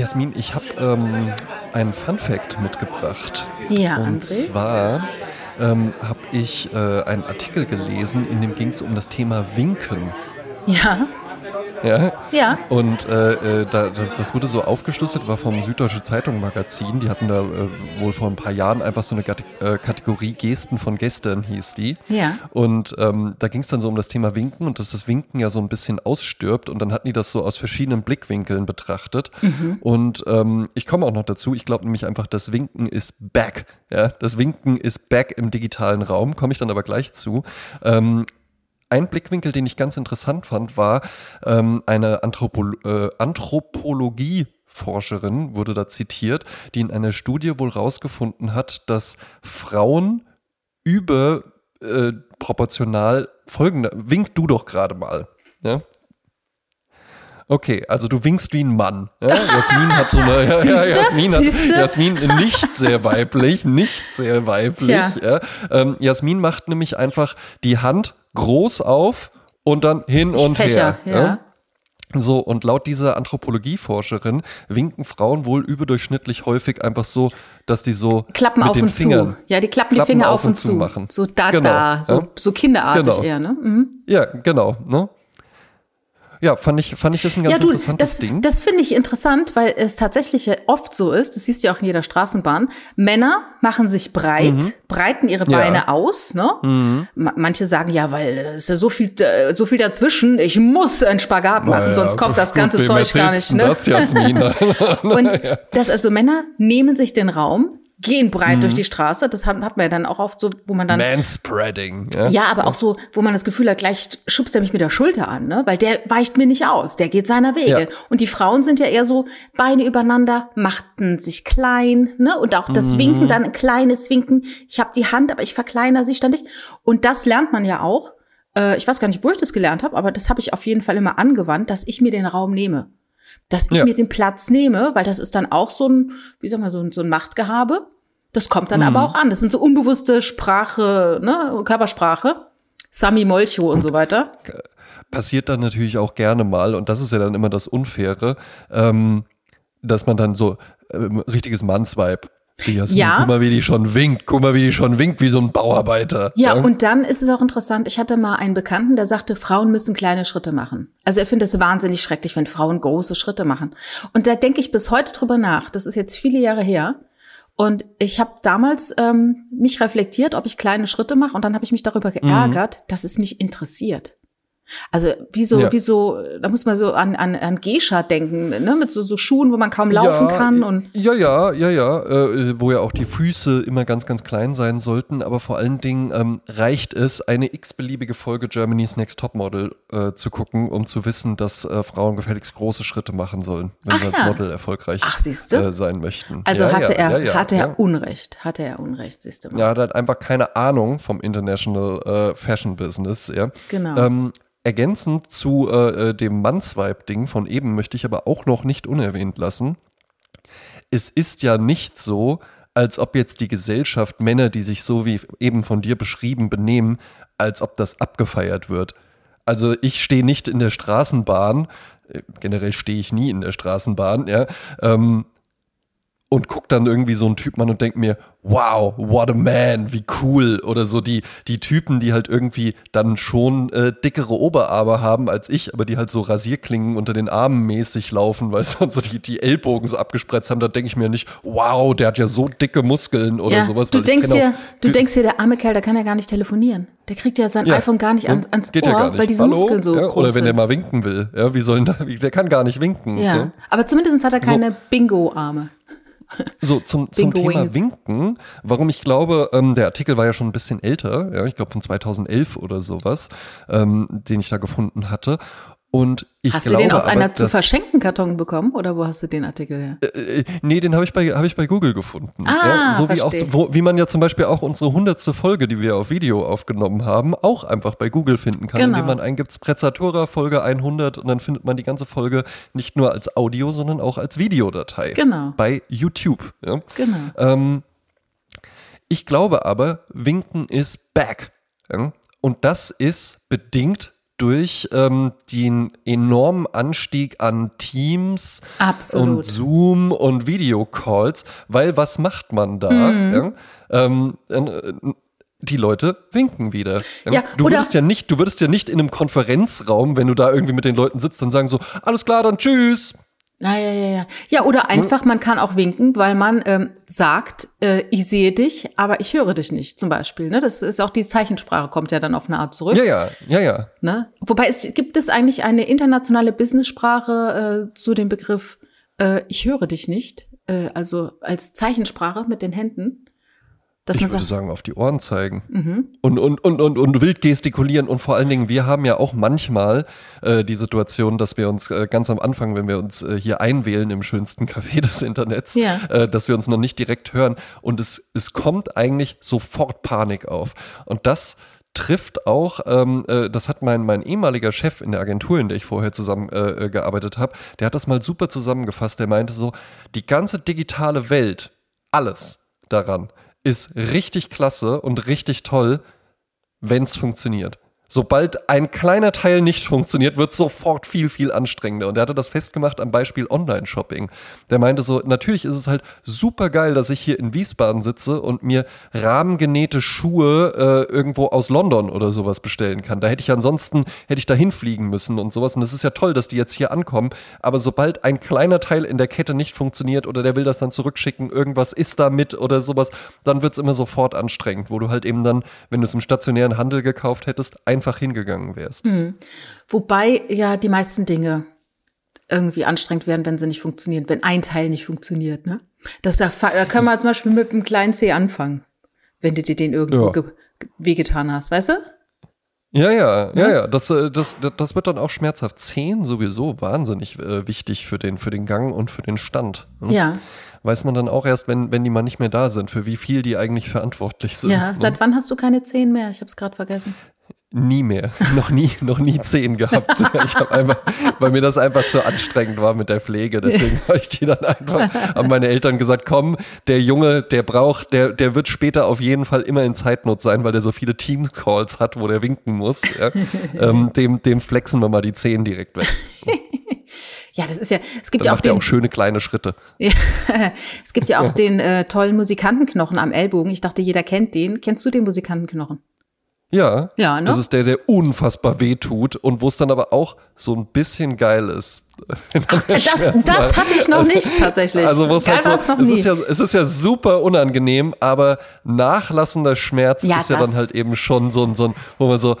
Jasmin, ich habe ähm, einen Fun Fact mitgebracht. Ja, Und André. zwar ähm, habe ich äh, einen Artikel gelesen, in dem ging es um das Thema Winken. Ja, Ja? ja. Und äh, äh, da, das, das wurde so aufgeschlüsselt, war vom Süddeutsche Zeitung Magazin. Die hatten da äh, wohl vor ein paar Jahren einfach so eine Gate- äh, Kategorie Gesten von gestern hieß die. Ja. Und ähm, da ging es dann so um das Thema Winken und dass das Winken ja so ein bisschen ausstirbt. Und dann hatten die das so aus verschiedenen Blickwinkeln betrachtet. Und ähm, ich komme auch noch dazu. Ich glaube nämlich einfach, das Winken ist back. Ja, das Winken ist back im digitalen Raum. Komme ich dann aber gleich zu. Ähm, ein Blickwinkel, den ich ganz interessant fand, war ähm, eine Anthropo äh, Anthropologie-Forscherin, wurde da zitiert, die in einer Studie wohl rausgefunden hat, dass Frauen über äh, proportional folgende, wink du doch gerade mal. Ja? Okay, also du winkst wie ein Mann. Ja? Jasmin hat so eine. Ja, ja? Jasmin, hat? Jasmin nicht sehr weiblich, nicht sehr weiblich. Ja? Ähm, Jasmin macht nämlich einfach die Hand groß auf und dann hin und Fächer, her. ja. So, und laut dieser Anthropologieforscherin winken Frauen wohl überdurchschnittlich häufig einfach so, dass die so Klappen mit auf den und Fingern, zu. Ja, die klappen, Klappen die Finger auf und und zu zu. machen. So da, Genau, da. So, ja. so kinderartig Genau. eher, ne? Mhm. Ja, genau. Ne? Ja, fand ich, fand ich das ein ganz Ja, du, interessantes das, Ding. das finde ich interessant, weil es tatsächlich oft so ist, das siehst du ja auch in jeder Straßenbahn, Männer machen sich breit, breiten ihre Mhm. Ja. Beine aus, ne? Mhm. Ma- Manche sagen, ja, weil es ist ja so viel, so viel dazwischen, ich muss einen Spagat machen, Naja, sonst kommt das gut, ganze wem Zeug gar nicht, ne? Das, Jasmin. Und das also Männer nehmen sich den Raum, gehen breit Mhm. durch die Straße, das hat, hat man ja dann auch oft so, wo man dann Manspreading. Ja? ja, aber auch so, wo man das Gefühl hat, gleich schubst er mich mit der Schulter an, ne? Weil der weicht mir nicht aus, der geht seiner Wege. Ja. Und die Frauen sind ja eher so Beine übereinander, machten sich klein, ne? Und auch das Winken, dann ein kleines Winken. Ich habe die Hand, aber ich verkleinere sie ständig. Und das lernt man ja auch. Äh, ich weiß gar nicht, wo ich das gelernt habe, aber das habe ich auf jeden Fall immer angewandt, dass ich mir den Raum nehme. Dass ich Ja. mir den Platz nehme, weil das ist dann auch so ein, wie sag mal, so ein, so ein Machtgehabe. Das kommt dann Mhm. aber auch an. Das sind so unbewusste Sprache, ne, Körpersprache. Sami Molcho und so weiter. passiert dann natürlich auch gerne mal, und das ist ja dann immer das Unfaire, ähm, dass man dann so ähm, richtiges Mannsvibe. Die Jasmin, Ja. Guck mal, wie die schon winkt. Guck mal, wie die schon winkt, wie so ein Bauarbeiter. Ja, und dann ist es auch interessant. Ich hatte mal einen Bekannten, der sagte, Frauen müssen kleine Schritte machen. Also er findet es wahnsinnig schrecklich, wenn Frauen große Schritte machen. Und da denke ich bis heute drüber nach. Das ist jetzt viele Jahre her. Und ich habe damals ähm, mich reflektiert, ob ich kleine Schritte mache. Und dann habe ich mich darüber geärgert, dass es mich interessiert. Also wie so, Ja. wie so, da muss man so an, an, an Gescha denken, ne? mit so, so Schuhen, wo man kaum laufen kann. Und ja, ja, ja, ja, äh, wo ja auch die Füße immer ganz, ganz klein sein sollten, aber vor allen Dingen ähm, reicht es, eine x-beliebige Folge Germany's Next Topmodel äh, zu gucken, um zu wissen, dass äh, Frauen gefälligst große Schritte machen sollen, wenn Ach sie als ja. Model erfolgreich Ach, äh, sein möchten. also ja, hatte ja, er, ja, ja, hatte er ja. Unrecht, hatte er Unrecht, siehst du mal. Ja, hat halt einfach keine Ahnung vom International äh, Fashion Business, ja. Genau. Ähm, ergänzend zu äh, äh, dem Mannsweib-Ding von eben möchte ich aber auch noch nicht unerwähnt lassen. Es ist ja nicht so, als ob jetzt die Gesellschaft Männer, die sich so wie eben von dir beschrieben benehmen, als ob das abgefeiert wird. Also ich stehe nicht in der Straßenbahn, äh, generell stehe ich nie in der Straßenbahn, ja, ähm, und guck dann irgendwie so einen Typen an und denk mir, wow, what a man, wie cool. Oder so die, die Typen, die halt irgendwie dann schon äh, dickere Oberarme haben als ich, aber die halt so Rasierklingen unter den Armen mäßig laufen, weil sonst so die, die Ellbogen so abgespreizt haben, da denke ich mir nicht, wow, der hat ja so dicke Muskeln oder ja, sowas. du denkst kenn dir, du denkst dir, der arme Kerl, der kann ja gar nicht telefonieren. Der kriegt ja sein Ja. iPhone gar nicht ans, ans geht Ohr, ja gar nicht. weil diese Hallo? Muskeln so ja, groß Oder wenn sind. der mal winken will, ja, wie sollen der kann gar nicht winken. ja. ne? aber zumindest hat er So. keine Bingo-Arme. So, zum, zum Bingo Thema Wings. Winken, warum ich glaube, ähm, der Artikel war ja schon ein bisschen älter, ja, ich glaube von 2011 oder sowas, ähm, den ich da gefunden hatte. Und ich hast du glaube den aus aber, einer zu dass- verschenken Karton bekommen oder wo hast du den Artikel her? Äh, nee, den habe ich, bei- hab ich bei Google gefunden. Ah, ja, so wie, auch, wo, wie man ja zum Beispiel auch unsere hundertste Folge, die wir auf Video aufgenommen haben, auch einfach bei Google finden kann, Genau. indem man eingibt Sprezzatura Folge 100 und dann findet man die ganze Folge nicht nur als Audio, sondern auch als Videodatei. Genau. Bei YouTube. Ja. Genau. Ähm, ich glaube aber, Winken ist back. Ja? Und das ist bedingt durch ähm, den enormen Anstieg an Teams Absolut. und Zoom und Videocalls, weil was macht man da? Mhm. Ja? Ähm, äh, die Leute winken wieder. Ja, du würdest ja nicht, du würdest ja nicht in einem Konferenzraum, wenn du da irgendwie mit den Leuten sitzt, dann sagen so, alles klar, dann tschüss. Ja, ja, ja, ja. Ja, oder einfach, man kann auch winken, weil man ähm, sagt, äh, ich sehe dich, aber ich höre dich nicht, zum Beispiel. Ne? Das ist auch die Zeichensprache, kommt ja dann auf eine Art zurück. Ja, ja, ja, ja. Ne? Wobei es gibt es eigentlich eine internationale Business-Sprache äh, zu dem Begriff äh, ich höre dich nicht, äh, also als Zeichensprache mit den Händen. Dass Ich man würde sagt, sagen, auf die Ohren zeigen. mhm. Und, und, und, und, und wild gestikulieren. Und vor allen Dingen, wir haben ja auch manchmal äh, die Situation, dass wir uns äh, ganz am Anfang, wenn wir uns äh, hier einwählen im schönsten Café des Internets, Ja. äh, dass wir uns noch nicht direkt hören. Und es, es kommt eigentlich sofort Panik auf. Und das trifft auch, ähm, äh, das hat mein, mein ehemaliger Chef in der Agentur, in der ich vorher zusammen äh, äh, gearbeitet habe, der hat das mal super zusammengefasst. Der meinte so, die ganze digitale Welt, alles daran ist richtig klasse und richtig toll, wenn es funktioniert. Sobald ein kleiner Teil nicht funktioniert, wird sofort viel, viel anstrengender. Und er hatte das festgemacht am Beispiel Online-Shopping. Der meinte so, natürlich ist es halt super geil, dass ich hier in Wiesbaden sitze und mir rahmengenähte Schuhe äh, irgendwo aus London oder sowas bestellen kann. Da hätte ich ansonsten, hätte ich da hinfliegen müssen und sowas. Und es ist ja toll, dass die jetzt hier ankommen. Aber sobald ein kleiner Teil in der Kette nicht funktioniert oder der will das dann zurückschicken, irgendwas ist da mit oder sowas, dann wird es immer sofort anstrengend, wo du halt eben dann, wenn du es im stationären Handel gekauft hättest, einfach hingegangen wärst. Wobei ja die meisten Dinge irgendwie anstrengend werden, wenn sie nicht funktionieren, wenn ein Teil nicht funktioniert. Ne? Das da, da kann man zum Beispiel mit einem kleinen C anfangen, wenn du dir den irgendwo Ja. ge wehgetan hast, weißt du? Ja, ja, ja, ja. Das, äh, das, das, das wird dann auch schmerzhaft. Zehn sowieso wahnsinnig äh, wichtig für den, für den Gang und für den Stand. ne? Ja. Weiß man dann auch erst, wenn, wenn die mal nicht mehr da sind, für wie viel die eigentlich verantwortlich sind. Ja. ne? Seit wann hast du keine Zehen mehr? Ich habe es gerade vergessen. Nie mehr. noch nie, noch nie zehn gehabt. ich habe einfach, weil mir das einfach zu anstrengend war mit der Pflege. Deswegen habe ich die dann einfach, haben meine Eltern gesagt, komm, der Junge, der braucht, der, der wird später auf jeden Fall immer in Zeitnot sein, weil der so viele Teams-Calls hat, wo der winken muss. Ja. ähm, dem, dem flexen wir mal die Zehen direkt weg. Ja, das ist ja, es gibt Dann ja auch den, auch schöne kleine Schritte. Ja, es gibt ja auch den äh, tollen Musikantenknochen am Ellbogen. Ich dachte, jeder kennt den. Kennst du den Musikantenknochen? Ja, Ja, ne? das ist der, der unfassbar weh tut und wo es dann aber auch so ein bisschen geil ist. Das, das hatte ich noch nicht tatsächlich. Also wo es Geil halt so, noch es nie. ist ja, es ist ja super unangenehm, aber nachlassender Schmerz Ja, ist ja dann halt eben schon so ein, so ein wo man so,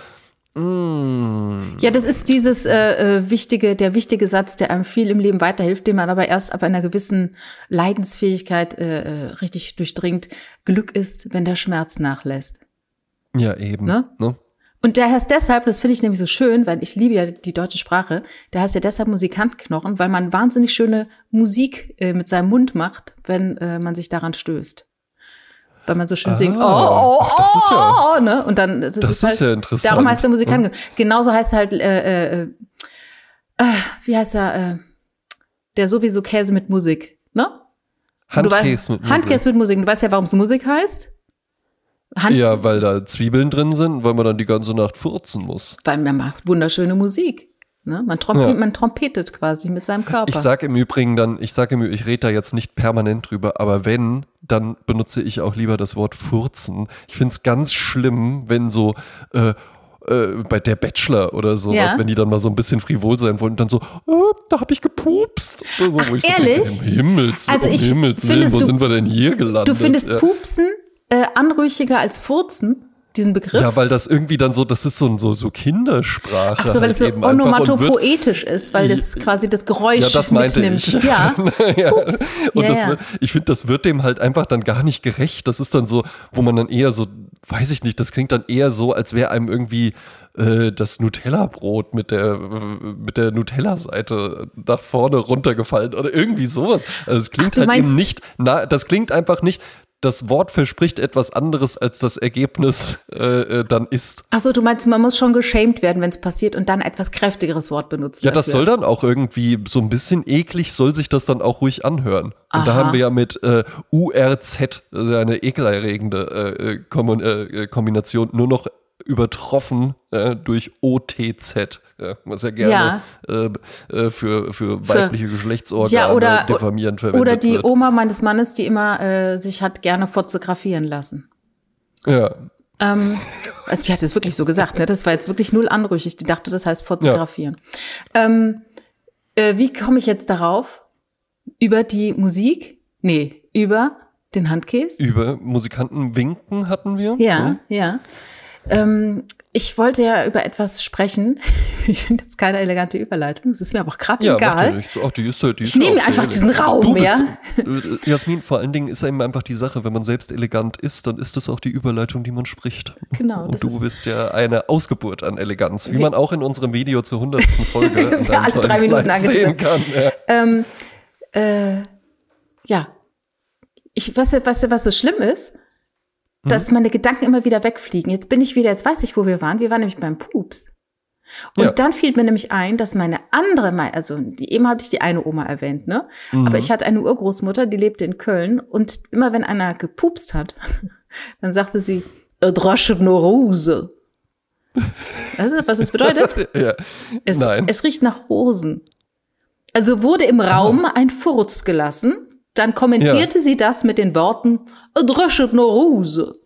mm, Ja, das ist dieses äh, äh, wichtige, der wichtige Satz, der einem viel im Leben weiterhilft, den man aber erst ab einer gewissen Leidensfähigkeit äh, äh, richtig durchdringt. Glück ist, wenn der Schmerz nachlässt. Ja eben. Ne? Ne? Und der heißt deshalb, das finde ich nämlich so schön, weil ich liebe ja die deutsche Sprache, der heißt ja deshalb Musikantknochen, weil man wahnsinnig schöne Musik äh, mit seinem Mund macht, wenn äh, man sich daran stößt. Weil man so schön singt, oh, Ah. oh, Ach, das ist ja- oh, ne? Und dann das, Das ist, halt, ist ja interessant. Darum heißt der Musikantknochen. Genauso heißt halt, äh, äh, äh, wie heißt er, äh, der sowieso Käse mit Musik, ne? Handkäse weißt- mit Musik. Handkäse mit Musik. Du weißt ja, warum es Musik heißt? Hand Ja, weil da Zwiebeln drin sind, weil man dann die ganze Nacht furzen muss. weil man macht wunderschöne Musik. Ne? Man, trompe Ja. man trompetet quasi mit seinem Körper. Ich sage im Übrigen dann, ich sage im Übrigen, ich rede da jetzt nicht permanent drüber, aber wenn, dann benutze ich auch lieber das Wort furzen. Ich finde es ganz schlimm, wenn so äh, äh, bei der Bachelor oder sowas, Ja. wenn die dann mal so ein bisschen frivol sein wollen, dann so, oh, da habe ich gepupst. Oder so, Ach, wo ich ehrlich? So denke, im Himmels, Also um ich Himmels Willen, wo du- sind wir denn hier gelandet? du findest ja. Pupsen äh, anrüchiger als Furzen, diesen Begriff? Ja, weil das irgendwie dann so, das ist so, so, so Kindersprache. Ach so, weil halt es so onomatopoetisch ist, weil das quasi das Geräusch Ja, das mitnimmt. ich. Ja, ja. Und Ja, das ja. Ich finde, das wird dem halt einfach dann gar nicht gerecht. Das ist dann so, wo man dann eher so, weiß ich nicht, das klingt dann eher so, als wäre einem irgendwie äh, das Nutella-Brot mit der, mit der Nutella-Seite nach vorne runtergefallen oder irgendwie sowas. Also es klingt du halt eben nicht, na, das klingt einfach nicht, das Wort verspricht etwas anderes, als das Ergebnis äh, äh, dann ist. Achso, du meinst, man muss schon geschämt werden, wenn es passiert und dann etwas kräftigeres Wort benutzen. Ja, das dafür. soll dann auch irgendwie so ein bisschen eklig, soll sich das dann auch ruhig anhören. Und da Aha. haben wir ja mit äh, URZ, also eine ekelerregende äh, äh, äh, Kombination, nur noch übertroffen äh, durch OTZ, ja, was ja gerne ja. Äh, äh, für, für weibliche für, Geschlechtsorgane ja, oder, diffamierend verwendet Oder die wird. Oma meines Mannes, die immer äh, sich hat gerne fotografieren lassen. Ja. Ähm, also die hat es wirklich so gesagt, ne? Das war jetzt wirklich null anrüchig. Die dachte, das heißt fotografieren. Ja. Ähm, äh, wie komme ich jetzt darauf? Über die Musik? Nee, über den Handkäse? Über Musikanten winken hatten wir. Ja, hm? ja. Ähm, ich wollte ja über etwas sprechen. Ich finde jetzt keine elegante Überleitung. Es ist mir aber auch gerade ja, egal. Ja, nichts. Ach, die ist, die ist ich nehme mir einfach diesen Raum, du ja. Bist, Jasmin, vor allen Dingen ist eben einfach die Sache, wenn man selbst elegant ist, dann ist das auch die Überleitung, die man spricht. Genau. Und du bist ja eine Ausgeburt an Eleganz, wie man auch in unserem Video zur hundertsten Folge das ist ja alle drei Minuten sehen kann. Ja. Ähm, äh, ja. Ich, was, was, was so schlimm ist, dass mhm. meine Gedanken immer wieder wegfliegen. Jetzt bin ich wieder, jetzt weiß ich, wo wir waren. Wir waren nämlich beim Pups. Und ja. dann fiel mir nämlich ein, dass meine andere, also die, eben hatte ich die eine Oma erwähnt, ne? Mhm. Aber ich hatte eine Urgroßmutter, die lebte in Köln und immer wenn einer gepupst hat, dann sagte sie, Drosche nur Rose. Weißt du, was es bedeutet? ja. es, Nein. es riecht nach Rosen. Also wurde im Raum ein Furz gelassen dann kommentierte ja. sie das mit den Worten, dröschet nur Rose.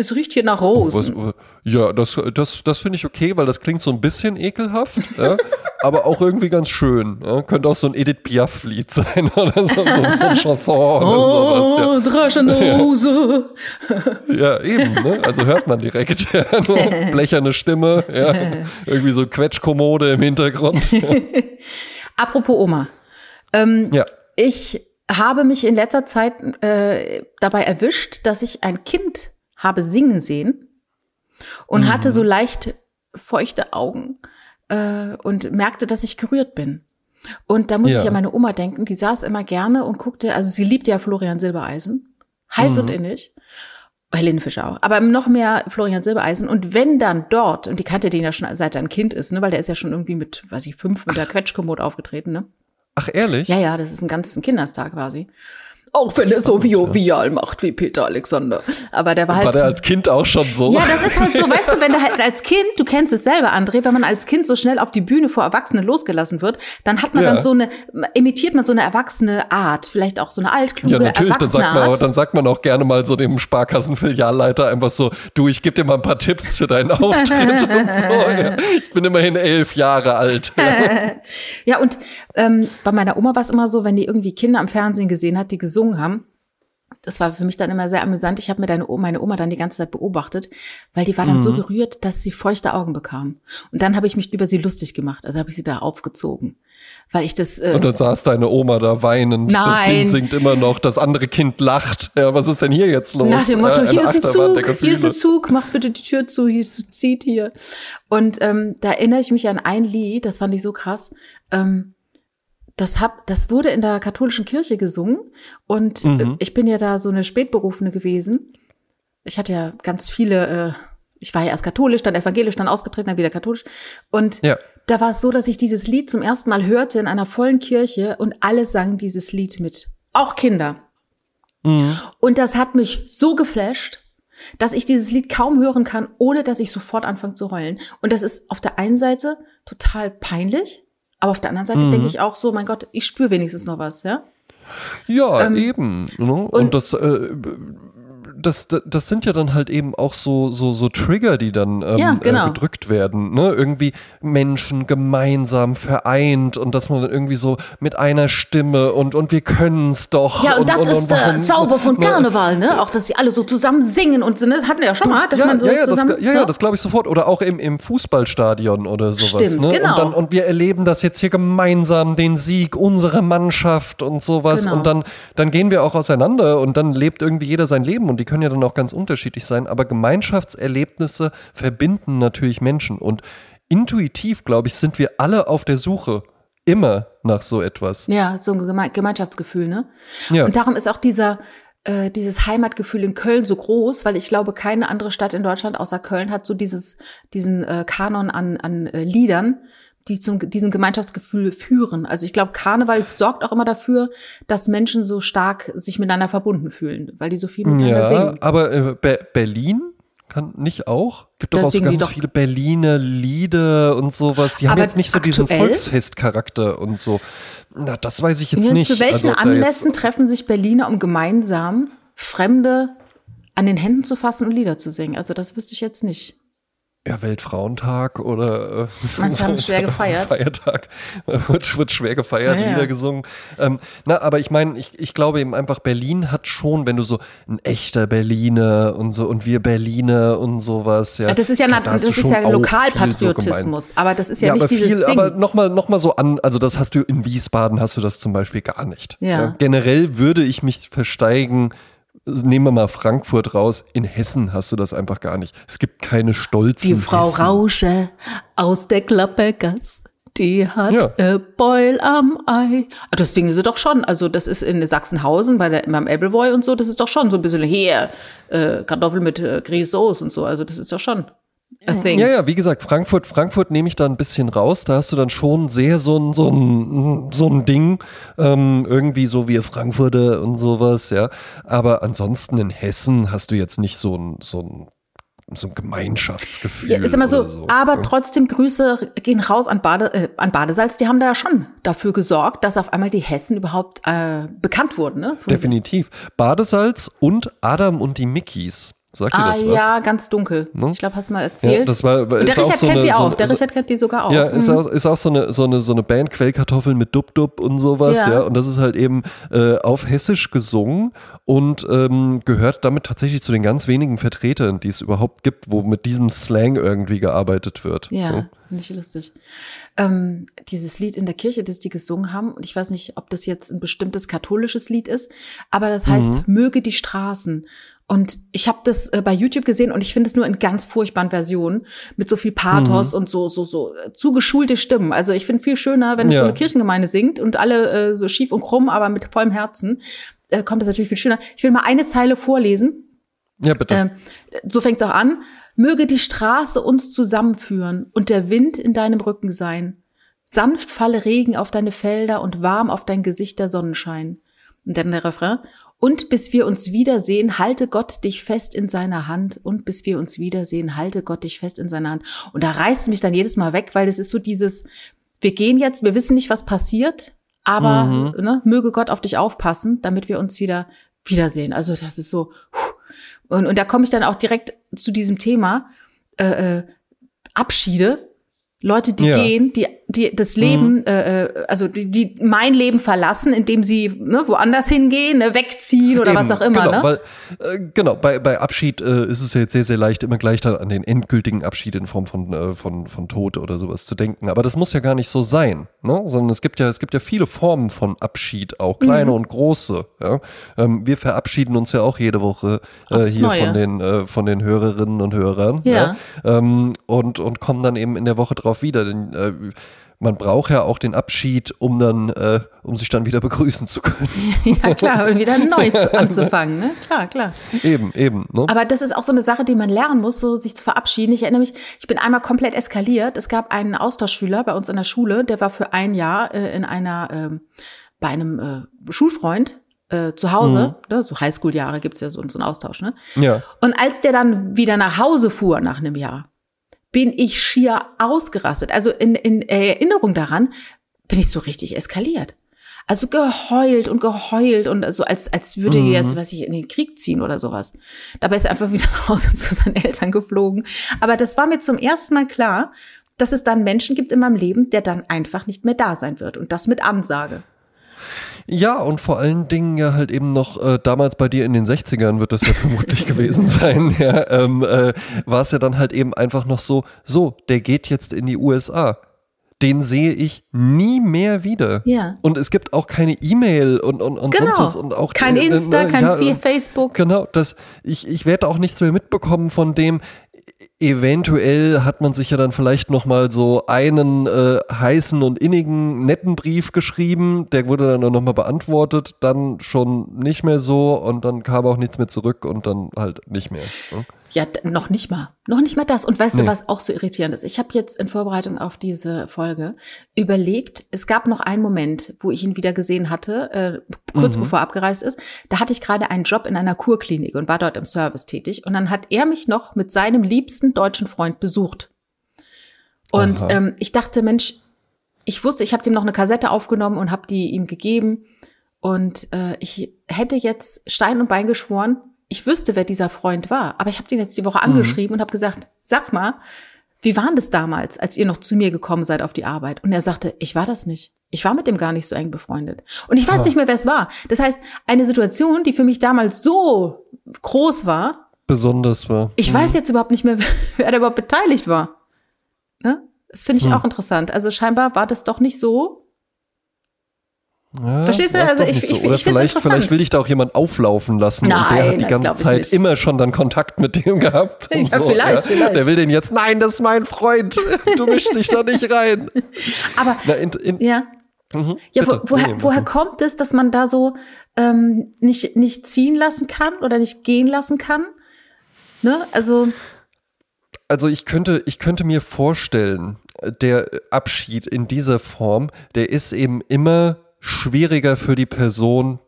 Es riecht hier nach Rosen. Was, ja, das, das, das finde ich okay, weil das klingt so ein bisschen ekelhaft, ja, aber auch irgendwie ganz schön. Ja. Könnte auch so ein Edith Piaf-Lied sein oder so, so, so ein Chanson oder oh, sowas. Ja. Dröschende Rose. Ja, eben, ne? also hört man direkt. Ja, ne? Blecherne Stimme, ja. irgendwie so Quetschkommode im Hintergrund. Apropos Oma. Ähm, ja. Ich habe mich in letzter Zeit äh, dabei erwischt, dass ich ein Kind habe singen sehen und mhm. hatte so leicht feuchte Augen äh, und merkte, dass ich gerührt bin. Und da muss ja. ich an meine Oma denken, die saß immer gerne und guckte, also sie liebt ja Florian Silbereisen, heiß mhm. und innig. Helene Fischer auch, aber noch mehr Florian Silbereisen. Und wenn dann dort, und die kannte den ja schon seit er ein Kind ist, ne, weil der ist ja schon irgendwie mit, weiß ich, fünf mit der Quetschkommode aufgetreten, ne? Ach, ehrlich? Ja, ja, das ist ein ganzen Kinderstag quasi. Auch wenn er so jovial macht wie Peter Alexander. Aber der war halt. War der als Kind auch schon so? Ja, das ist halt so, weißt du, wenn du halt als Kind, du kennst es selber, André, wenn man als Kind so schnell auf die Bühne vor Erwachsenen losgelassen wird, dann hat man ja. dann so eine, imitiert man so eine erwachsene Art, vielleicht auch so eine altkluge, Ja, natürlich, dann sagt, man, dann sagt man auch gerne mal so dem Sparkassenfilialleiter einfach so, du, ich gebe dir mal ein paar Tipps für deinen Auftritt und so. Ja. Ich bin immerhin elf Jahre alt. Ja, ja und ähm, bei meiner Oma war es immer so, wenn die irgendwie Kinder am Fernsehen gesehen hat, die gesungen gesungen haben. Das war für mich dann immer sehr amüsant. Ich habe mir deine meine Oma dann die ganze Zeit beobachtet, weil die war dann mhm. so gerührt, dass sie feuchte Augen bekam. Und dann habe ich mich über sie lustig gemacht. Also habe ich sie da aufgezogen. Weil ich das. Äh, und dann saß deine Oma da weinend. Nein. Das Kind singt immer noch, das andere Kind lacht. Ja, was ist denn hier jetzt los? Nach dem Motto, äh, hier ist ein Zug, hier ist ein Zug, mach bitte die Tür zu, hier zieht hier. Und ähm, da erinnere ich mich an ein Lied, das fand ich so krass. Ähm, das hab, das wurde in der katholischen Kirche gesungen und mhm. ich bin ja da so eine Spätberufene gewesen. Ich hatte ja ganz viele, äh, ich war ja erst katholisch, dann evangelisch, dann ausgetreten, dann wieder katholisch. Und ja. da war es so, dass ich dieses Lied zum ersten Mal hörte in einer vollen Kirche und alle sangen dieses Lied mit. Auch Kinder. Mhm. Und das hat mich so geflasht, dass ich dieses Lied kaum hören kann, ohne dass ich sofort anfange zu heulen. Und das ist auf der einen Seite total peinlich, aber auf der anderen Seite mhm. denke ich auch so, mein Gott, ich spüre wenigstens noch was, ja? Ja, ähm, eben. Ne? Und, und, das, äh, das, das sind ja dann halt eben auch so, so, so Trigger, die dann ähm, ja, genau. äh, gedrückt werden. Ne? Irgendwie Menschen gemeinsam vereint und dass man dann irgendwie so mit einer Stimme und, und wir können es doch. Ja, und, und das und, ist der Zauber von ne? Karneval, ne? Auch, dass sie alle so zusammen singen und sind. Das hatten wir ja schon mal, dass ja, man so ja, ja, zusammen. Das, ja, ja, das glaube ich sofort. Oder auch im, im Fußballstadion oder sowas. Stimmt, ne? genau. Und, dann, und wir erleben das jetzt hier gemeinsam, den Sieg unserer Mannschaft und sowas. Genau. Und dann, dann gehen wir auch auseinander und dann lebt irgendwie jeder sein Leben und die können ja dann auch ganz unterschiedlich sein, aber Gemeinschaftserlebnisse verbinden natürlich Menschen. Und intuitiv, glaube ich, sind wir alle auf der Suche immer nach so etwas. Ja, so ein Geme Gemeinschaftsgefühl, ne? Ja. Und darum ist auch dieser, äh, dieses Heimatgefühl in Köln so groß, weil ich glaube, keine andere Stadt in Deutschland außer Köln hat so dieses, diesen äh, Kanon an, an äh, Liedern, die zu diesem Gemeinschaftsgefühl führen. Also ich glaube, Karneval sorgt auch immer dafür, dass Menschen so stark sich miteinander verbunden fühlen, weil die so viel miteinander ja, singen. Aber äh, Be Berlin Kann nicht auch? Gibt doch auch so ganz viele Berliner Lieder und sowas. Die haben jetzt nicht so diesen? Volksfestcharakter und so. Na, das weiß ich jetzt Ja, nicht. Zu welchen Also, Anlässen treffen sich Berliner, um gemeinsam Fremde an den Händen zu fassen und Lieder zu singen? Also das wüsste ich jetzt nicht. Ja, Weltfrauentag oder äh, du, haben schwer gefeiert? Feiertag. wird, wird schwer gefeiert, Ja, ja. Lieder gesungen. Ähm, na, aber ich meine, ich, ich glaube eben einfach, Berlin hat schon, wenn du so ein echter Berliner und so und wir Berliner und sowas, ja. Ja, das ist ja, na, da das ist ja viel so Lokalpatriotismus, aber das ist ja, nicht aber dieses viel, Singen. aber nochmal noch mal so an, also das hast du in Wiesbaden, hast du das zum Beispiel gar nicht. Ja. generell würde ich mich versteigen, nehmen wir mal Frankfurt raus, in Hessen hast du das einfach gar nicht. Es gibt keine stolzen Die Frau Hessen. Rausche aus der Klappergasse, die hat Ja. äh, Beul am Ei. Ah, Das singen sie doch schon. Also das ist in Sachsenhausen bei der, beim Appleboy und so, das ist doch schon so ein bisschen hier, äh, Kartoffel mit äh, Grießsoße und so. Also das ist doch schon. Ja, ja, wie gesagt, Frankfurt, Frankfurt nehme ich da ein bisschen raus. Da hast du dann schon sehr so ein, so ein, so ein Ding, ähm, irgendwie so wie Frankfurter und sowas, ja. Aber ansonsten in Hessen hast du jetzt nicht so ein, so ein, so ein Gemeinschaftsgefühl. Ja, ist immer so, so. aber ja. trotzdem Grüße gehen raus an, Bade, äh, an Badesalz. Die haben da ja schon dafür gesorgt, dass auf einmal die Hessen überhaupt äh, bekannt wurden. Ne? Definitiv. Badesalz und Adam und die Mickeys. Sagt Ah das was? ja, ganz dunkel. Ne? Ich glaube, hast du mal Ja, erzählt. das war, der ist auch Richard so kennt eine, die so auch. eine- Der so- Richard kennt die sogar auch. Ja, ist Mhm. auch, ist auch so eine, so eine, so eine Band, Quellkartoffeln mit Dub-Dub und sowas, ja. Ja. Und das ist halt eben äh, auf Hessisch gesungen und ähm, gehört damit tatsächlich zu den ganz wenigen Vertretern, die es überhaupt gibt, wo mit diesem Slang irgendwie gearbeitet wird. Ja, finde ich lustig. Ähm, dieses Lied in der Kirche, das die gesungen haben, und ich weiß nicht, ob das jetzt ein bestimmtes katholisches Lied ist, aber das heißt, Mhm. möge die Straßen. Und ich habe das äh, bei YouTube gesehen und ich finde es nur in ganz furchtbaren Versionen mit so viel Pathos Mhm. und so so so äh, zugeschulte Stimmen. Also ich finde viel schöner, wenn es Ja. so eine Kirchengemeinde singt und alle äh, so schief und krumm, aber mit vollem Herzen, äh, kommt das natürlich viel schöner. Ich will mal eine Zeile vorlesen. Ja, bitte. Ähm, so fängt es auch an. Möge die Straße uns zusammenführen und der Wind in deinem Rücken sein. Sanft falle Regen auf deine Felder und warm auf dein Gesicht der Sonnenschein. Und dann der Refrain. Und bis wir uns wiedersehen, halte Gott dich fest in seiner Hand. Und bis wir uns wiedersehen, halte Gott dich fest in seiner Hand. Und da reißt mich dann jedes Mal weg, weil es ist so dieses, wir gehen jetzt, wir wissen nicht, was passiert, aber Mhm. ne, möge Gott auf dich aufpassen, damit wir uns wieder wiedersehen. Also das ist so. Und, und da komme ich dann auch direkt zu diesem Thema äh, äh, Abschiede. Leute, die Ja. gehen, die, die das Leben, äh, äh, also die, die mein Leben verlassen, indem sie ne, woanders hingehen, ne, wegziehen oder was Eben, auch immer. Genau, ne? weil, äh, genau bei, bei Abschied äh, ist es ja jetzt sehr, sehr leicht, immer gleich dann an den endgültigen Abschied in Form von, äh, von, von Tod oder sowas zu denken. Aber das muss ja gar nicht so sein, ne? sondern es gibt ja, es gibt ja viele Formen von Abschied, auch kleine Mhm. und große. Ja? Ähm, wir verabschieden uns ja auch jede Woche äh, hier Neue. von den, äh, von den Hörerinnen und Hörern. Ja. Ähm, und, und kommen dann eben in der Woche drauf wieder. Denn, äh, man braucht ja auch den Abschied, um dann, äh, um sich dann wieder begrüßen zu können. ja klar, und wieder neu zu, anzufangen, ne? Klar, klar. eben, eben. Ne? Aber das ist auch so eine Sache, die man lernen muss, so sich zu verabschieden. Ich erinnere mich, ich bin einmal komplett eskaliert. Es gab einen Austauschschüler bei uns in der Schule, der war für ein Jahr äh, in einer, ähm, bei einem äh, Schulfreund äh, zu Hause. Ne? So Highschool-Jahre gibt's ja so, so einen Austausch, ne? ja. Und als der dann wieder nach Hause fuhr nach einem Jahr, bin ich schier ausgerastet. Also in, in Erinnerung daran bin ich so richtig eskaliert. Also geheult und geheult und so, als, als würde Mhm. er jetzt, weiß ich, in den Krieg ziehen oder sowas. Dabei ist er einfach wieder nach Hause zu seinen Eltern geflogen. Aber das war mir zum ersten Mal klar, dass es dann Menschen gibt in meinem Leben, der dann einfach nicht mehr da sein wird. Und das mit Ansage. Ja, und vor allen Dingen ja halt eben noch äh, damals bei dir in den 60ern wird das ja vermutlich gewesen sein, ja, ähm, äh, war es ja dann halt eben einfach noch so, so, der geht jetzt in die USA. Den sehe ich nie mehr wieder. Ja. Und es gibt auch keine E-Mail und, und, und Genau. sonst was. Und auch, kein äh, Insta, ne, kein ja, Fe- Facebook. Genau, das, ich, ich werde auch nichts mehr mitbekommen von dem. Eventuell hat man sich ja dann vielleicht noch mal so einen äh, heißen und innigen, netten Brief geschrieben. Der wurde dann auch noch mal beantwortet. Dann schon nicht mehr so und dann kam auch nichts mehr zurück und dann halt nicht mehr. ne? Ja, noch nicht mal. Noch nicht mal das. Und weißt Nee. du, was auch so irritierend ist? Ich habe jetzt in Vorbereitung auf diese Folge überlegt, es gab noch einen Moment, wo ich ihn wieder gesehen hatte, äh, kurz Mhm. bevor er abgereist ist. Da hatte ich gerade einen Job in einer Kurklinik und war dort im Service tätig. Und dann hat er mich noch mit seinem liebsten deutschen Freund besucht. Und Aha. ähm, ich dachte, Mensch, ich wusste, ich habe dem noch eine Kassette aufgenommen und habe die ihm gegeben. Und äh, ich hätte jetzt Stein und Bein geschworen, ich wüsste, wer dieser Freund war. Aber ich habe den jetzt die Woche angeschrieben und habe gesagt, sag mal, wie war denn das damals, als ihr noch zu mir gekommen seid auf die Arbeit? Und er sagte, ich war das nicht. Ich war mit dem gar nicht so eng befreundet. Und ich weiß Ah. nicht mehr, wer es war. Das heißt, eine Situation, die für mich damals so groß war, Besonders war. ich weiß jetzt überhaupt nicht mehr, wer da überhaupt beteiligt war. Ne? Das finde ich Hm. auch interessant. Also scheinbar war das doch nicht so. Ja, Verstehst du? Also ich- so. ich- Oder ich find's vielleicht, vielleicht will dich da auch jemand auflaufen lassen und der Nein, hat die ganze ich Zeit nicht. immer schon dann Kontakt mit dem gehabt. Ja, so, vielleicht, vielleicht. Der will den jetzt, nein, das ist mein Freund, du mischst dich da nicht rein. Aber Na, in, in, ja, mhm, Ja, wo, woher, woher mach. kommt es, dass man da so ähm, nicht, nicht ziehen lassen kann oder nicht gehen lassen kann? Ne? Also, Also ich könnte, ich könnte mir vorstellen, der Abschied in dieser Form, der ist eben immer schwieriger für die Person,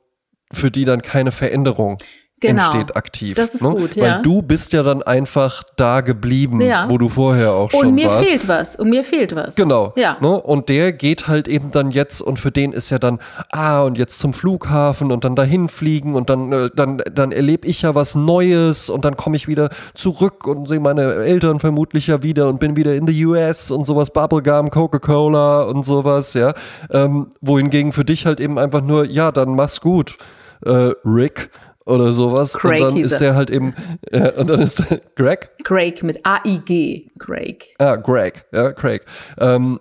für die dann keine Veränderung Genau. entsteht aktiv. Das ist ne? gut, Weil ja. du bist ja dann einfach da geblieben, Ja. wo du vorher auch schon und mir warst. fehlt was. Und mir fehlt was. Genau. Ja. Ne? Und der geht halt eben dann jetzt und für den ist ja dann, ah, und jetzt zum Flughafen und dann dahin fliegen und dann, äh, dann, dann erlebe ich ja was Neues und dann komme ich wieder zurück und sehe meine Eltern vermutlich ja wieder und bin wieder in the US und sowas, Bubblegum, Coca-Cola und sowas, ja. Ähm, wohingegen für dich halt eben einfach nur, ja, dann mach's gut, äh, Rick. Oder sowas. Craig und dann ist er. der halt eben, äh, und dann ist der, Greg? Craig mit A-I-G. Craig. Ah, Greg, ja, Craig. Ähm,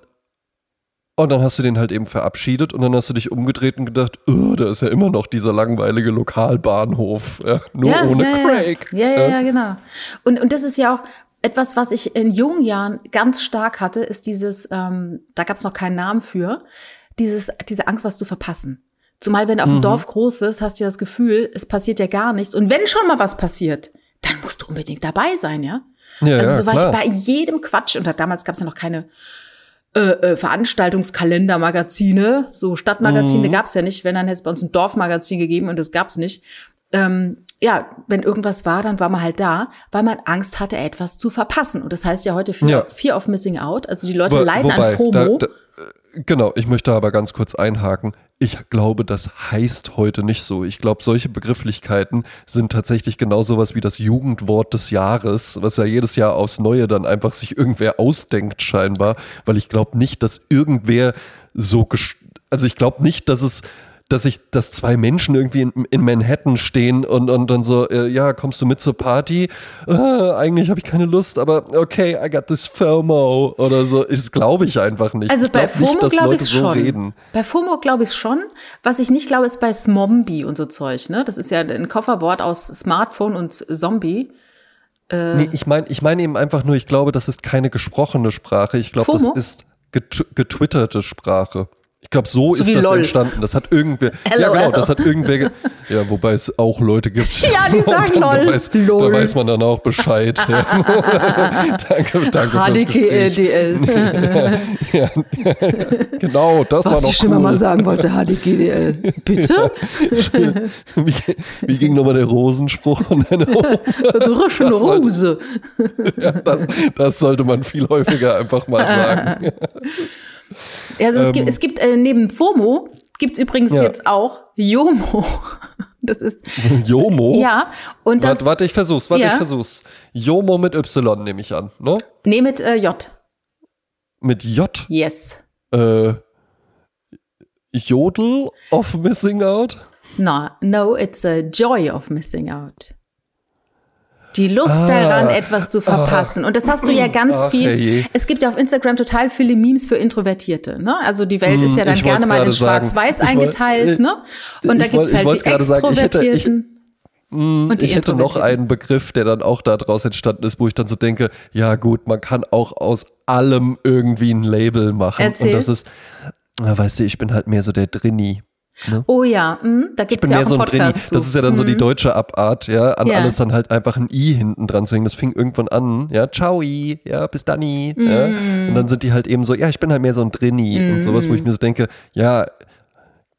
und dann hast du den halt eben verabschiedet und dann hast du dich umgedreht und gedacht, oh, da ist ja immer noch dieser langweilige Lokalbahnhof, ja, nur ohne ja, Craig. Ja, ja, ja, genau. Und, und das ist ja auch etwas, was ich in jungen Jahren ganz stark hatte, ist dieses, ähm, da gab es noch keinen Namen für, dieses, diese Angst, was zu verpassen. Zumal, wenn du auf dem Dorf groß wirst, hast du ja das Gefühl, es passiert ja gar nichts. Und wenn schon mal was passiert, dann musst du unbedingt dabei sein, ja? Ja, also so war klar. ich bei jedem Quatsch. Und da, damals gab es ja noch keine äh, äh, Veranstaltungskalender-Magazine. So Stadtmagazine Mhm. gab's ja nicht. Wenn, dann hätte es bei uns ein Dorfmagazin gegeben und das gab's nicht. Ähm, ja, wenn irgendwas war, dann war man halt da, weil man Angst hatte, etwas zu verpassen. Und das heißt ja heute Fear, Ja. Fear of Missing Out. Also die Leute Wo- leiden wobei, an FOMO. Da, da, äh, genau, ich möchte aber ganz kurz einhaken. Ich glaube, das heißt heute nicht so. Ich glaube, solche Begrifflichkeiten sind tatsächlich genau sowas wie das Jugendwort des Jahres, was ja jedes Jahr aufs Neue dann einfach sich irgendwer ausdenkt scheinbar, weil ich glaube nicht, dass irgendwer so, also ich glaube nicht, dass es dass ich, dass zwei Menschen irgendwie in, in Manhattan stehen und, und dann so, äh, ja, kommst du mit zur Party? Äh, eigentlich habe ich keine Lust, aber okay, I got this FOMO oder so. Das glaube ich einfach nicht. Also bei glaub FOMO glaube ich so schon. reden. Bei FOMO glaube ich schon. Was ich nicht glaube, ist bei Smombie und so Zeug. Ne? Das ist ja ein Kofferwort aus Smartphone und Zombie. Äh. Nee, ich meine ich mein eben einfach nur, ich glaube, das ist keine gesprochene Sprache. Ich glaube, das ist getw getwitterte Sprache. Ich glaube, so, So ist das LOL. entstanden. Das hat irgendwer. ja, LOL. genau, das hat irgendwer. ge- Ja, wobei es auch Leute gibt. Ja, die sagen LOL. Da weiß, LOL. Da weiß man dann auch Bescheid. Ja. danke, danke. HDGDL. Ja, genau, das war Was noch ich schon cool. mal sagen wollte, HDGDL. Bitte? wie, wie ging nochmal der Rosenspruch Das soll- Rose. ja, das, das sollte man viel häufiger einfach mal sagen. Also es Ähm. gibt, es gibt äh, neben FOMO gibt's übrigens Ja. jetzt auch JOMO. Das ist, Jomo? ja, und das, Warte, warte, ich versuch's, warte, Ja. ich versuch's. Jomo mit Y nehme ich an, ne? nee, mit äh, J. Mit J. Yes. Äh, Jodel of Missing Out? No, no, it's a joy of missing out. Die Lust Ah. daran, etwas zu verpassen. Und das hast du ja ganz Ach, viel. herrje. Es gibt ja auf Instagram total viele Memes für Introvertierte. Ne? Also die Welt ist ja dann Hm, ich gerne mal in. Schwarz-Weiß eingeteilt. ne? Und da gibt's woll- ich halt die sagen, Extrovertierten. und die ich hätte noch einen Begriff, der dann auch daraus entstanden ist, wo ich dann so denke, ja gut, man kann auch aus allem irgendwie ein Label machen. Erzähl. Und das ist, weißt du, ich bin halt mehr so der Drini. Ne? Oh ja, hm, da gibt es ja mehr auch so ein Drini. Podcast zu. Das ist ja dann so die Hm. deutsche Abart, ja, an Ja. alles dann halt einfach ein I hinten dran zu hängen. Das fing irgendwann an, ja, ciao, I, ja, bis dann, I, ja. Hm. Und dann sind die halt eben so, ja, ich bin halt mehr so ein Drini und sowas, wo ich mir so denke, ja,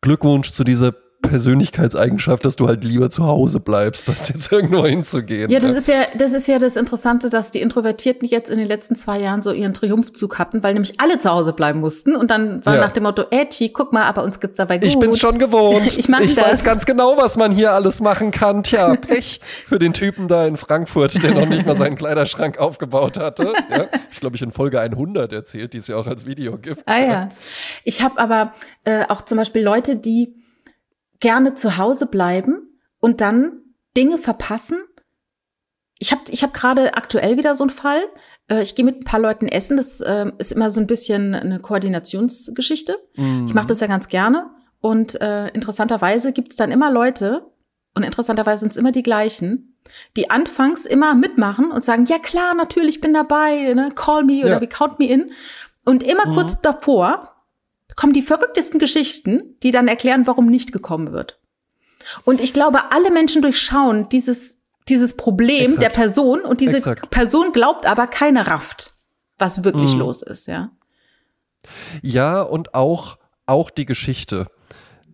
Glückwunsch zu dieser Persönlichkeitseigenschaft, dass du halt lieber zu Hause bleibst, als jetzt irgendwo hinzugehen. Ja, das ist ja, das ist ja das Interessante, dass die Introvertierten jetzt in den letzten zwei Jahren so ihren Triumphzug hatten, weil nämlich alle zu Hause bleiben mussten. Und dann war Ja. nach dem Motto, Edgy, guck mal, aber uns geht's dabei gut. Ich bin's schon gewohnt. Ich mach ich das. weiß ganz genau, was man hier alles machen kann. Tja, Pech für den Typen da in Frankfurt, der noch nicht mal seinen Kleiderschrank aufgebaut hatte. Ja, ich glaube, ich in Folge 100 erzählt, die es ja auch als Video gibt. Ah ja. Ich habe aber äh, auch zum Beispiel Leute, die gerne zu Hause bleiben und dann Dinge verpassen. Ich habe ich hab gerade aktuell wieder so einen Fall. Äh, ich gehe mit ein paar Leuten essen. Das äh, ist immer so ein bisschen eine Koordinationsgeschichte. Mhm. Ich mache das ja ganz gerne. Und äh, interessanterweise gibt es dann immer Leute, und interessanterweise sind es immer die gleichen, die anfangs immer mitmachen und sagen, ja klar, natürlich, ich bin dabei, ne? call me oder Ja. we count me in. Und immer Mhm. kurz davor kommen die verrücktesten Geschichten, die dann erklären, warum nicht gekommen wird. Und ich glaube, alle Menschen durchschauen dieses, dieses Problem Exakt. der Person und diese Exakt. Person glaubt aber keine rafft, was wirklich Mhm. los ist, ja. Ja, und auch, auch die Geschichte.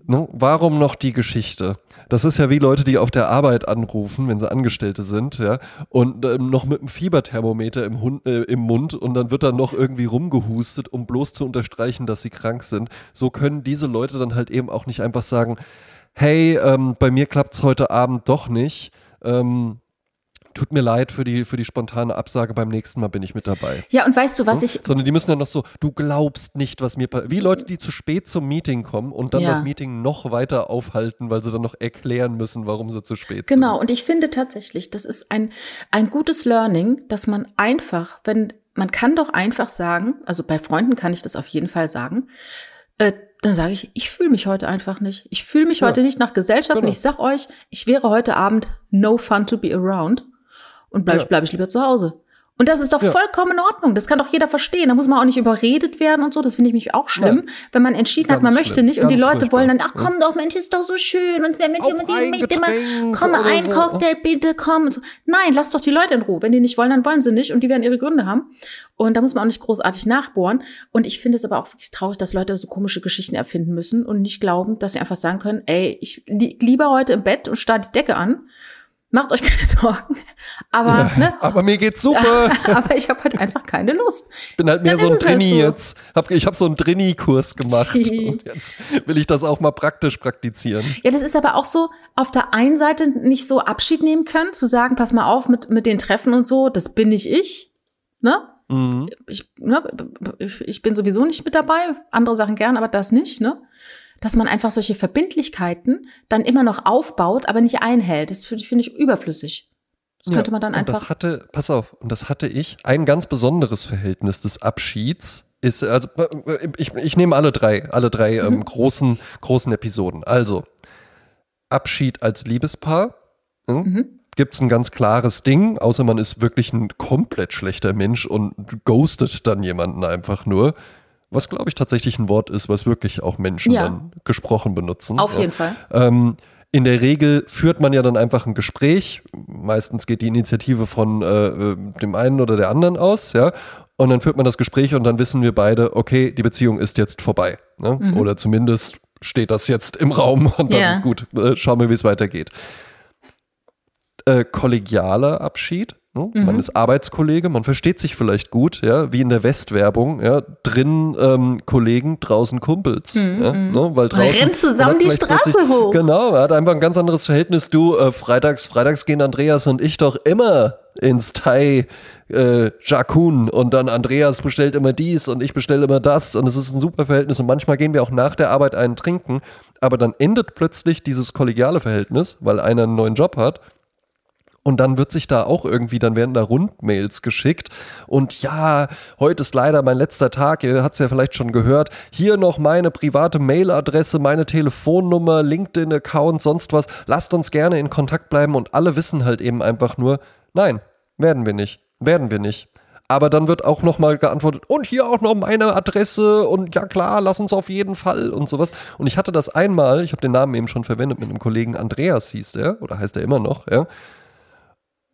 Ne? Warum noch die Geschichte? Das ist ja wie Leute, die auf der Arbeit anrufen, wenn sie Angestellte sind, ja, und ähm, noch mit einem Fieberthermometer im, Hund, äh, im Mund und dann wird dann noch irgendwie rumgehustet, um bloß zu unterstreichen, dass sie krank sind. So können diese Leute dann halt eben auch nicht einfach sagen, hey, ähm, bei mir klappt's heute Abend doch nicht. Ähm, tut mir leid für die, für die spontane Absage, beim nächsten Mal bin ich mit dabei. Ja, und weißt du, was ich, Sondern die müssen dann noch so, du glaubst nicht, was mir passiert. Wie Leute, die zu spät zum Meeting kommen und dann Ja. das Meeting noch weiter aufhalten, weil sie dann noch erklären müssen, warum sie zu spät Genau, und ich finde tatsächlich, das ist ein, ein gutes Learning, dass man einfach, wenn, man kann doch einfach sagen, also bei Freunden kann ich das auf jeden Fall sagen, äh, dann sage ich, ich fühle mich heute einfach nicht. Ich fühle mich Ja. heute nicht nach Gesellschaft und Genau. ich sag euch, ich wäre heute Abend no fun to be around und bleib, Ja. bleib ich lieber zu Hause. Und das ist doch Ja. vollkommen in Ordnung. Das kann doch jeder verstehen. Da muss man auch nicht überredet werden und so. Das finde ich mich auch schlimm, Nein. wenn man entschieden hat, Ganz man möchte schlimm. nicht und die Ganz Leute wollen dann, ach Ja. komm doch, Mensch, ist doch so schön und wer mit dir mit immer, komm ein so. Cocktail, bitte komm. Und so. Nein, lass doch die Leute in Ruhe. Wenn die nicht wollen, dann wollen sie nicht und die werden ihre Gründe haben. Und da muss man auch nicht großartig nachbohren. Und ich finde es aber auch wirklich traurig, dass Leute so komische Geschichten erfinden müssen und nicht glauben, dass sie einfach sagen können, ey, ich lieg lieber heute im Bett und starr die Decke an. Macht euch keine Sorgen. Aber, ne? Aber mir geht's super. aber ich habe halt einfach keine Lust. bin halt mehr Dann so ein es halt Drini so. jetzt. Hab, ich habe so einen Drini-Kurs gemacht und jetzt will ich das auch mal praktisch praktizieren. Ja, das ist aber auch so, auf der einen Seite nicht so Abschied nehmen können, zu sagen, pass mal auf mit, mit den Treffen und so, das bin nicht ich. Ne? Mhm. Ich, ne? ich ich bin sowieso nicht mit dabei, andere Sachen gern, aber das nicht, ne? Dass man einfach solche Verbindlichkeiten dann immer noch aufbaut, aber nicht einhält. Das finde find ich überflüssig. Das könnte Ja, man dann und Das einfach. hatte, pass auf, und das hatte ich. Ein ganz besonderes Verhältnis des Abschieds ist, also äh, ich, ich nehme alle drei, alle drei Mhm. ähm, großen, großen Episoden. Also, Abschied als Liebespaar. Hm? Mhm. Gibt es ein ganz klares Ding, außer man ist wirklich ein komplett schlechter Mensch und ghostet dann jemanden einfach nur. Was, glaube ich, tatsächlich ein Wort ist, was wirklich auch Menschen Ja. dann gesprochen benutzen. Auf Ja. jeden Fall. Ähm, in der Regel führt man ja dann einfach ein Gespräch. Meistens geht die Initiative von äh, äh, dem einen oder der anderen aus, ja. Und dann führt man das Gespräch und dann wissen wir beide, okay, die Beziehung ist jetzt vorbei. Ne? Mhm. Oder zumindest steht das jetzt im Raum und dann Ja. gut, äh, schauen wir, wie es weitergeht. Äh, kollegialer Abschied. Ne? Mhm. Man ist Arbeitskollege, man versteht sich vielleicht gut, ja, wie in der Westwerbung, ja, drin ähm, Kollegen, draußen Kumpels. ja, ne? Weil Mhm, Und er draußen, rennt zusammen man die Straße plötzlich- hoch. Genau, er hat einfach ein ganz anderes Verhältnis. Du, äh, freitags, freitags gehen Andreas und ich doch immer ins Thai äh, Jakun und dann Andreas bestellt immer dies und ich bestelle immer das und es ist ein super Verhältnis und manchmal gehen wir auch nach der Arbeit einen trinken, aber dann endet plötzlich dieses kollegiale Verhältnis, weil einer einen neuen Job hat und dann wird sich da auch irgendwie, dann werden da Rundmails geschickt. Und ja, heute ist leider mein letzter Tag. Ihr habt es ja vielleicht schon gehört. Hier noch meine private Mailadresse, meine Telefonnummer, LinkedIn-Account, sonst was. Lasst uns gerne in Kontakt bleiben. Und alle wissen halt eben einfach nur, nein, werden wir nicht. Werden wir nicht. Aber dann wird auch nochmal geantwortet, und hier auch noch meine Adresse und ja klar, lass uns auf jeden Fall und sowas. Und ich hatte das einmal, ich habe den Namen eben schon verwendet, mit einem Kollegen Andreas hieß der, oder heißt er immer noch, ja.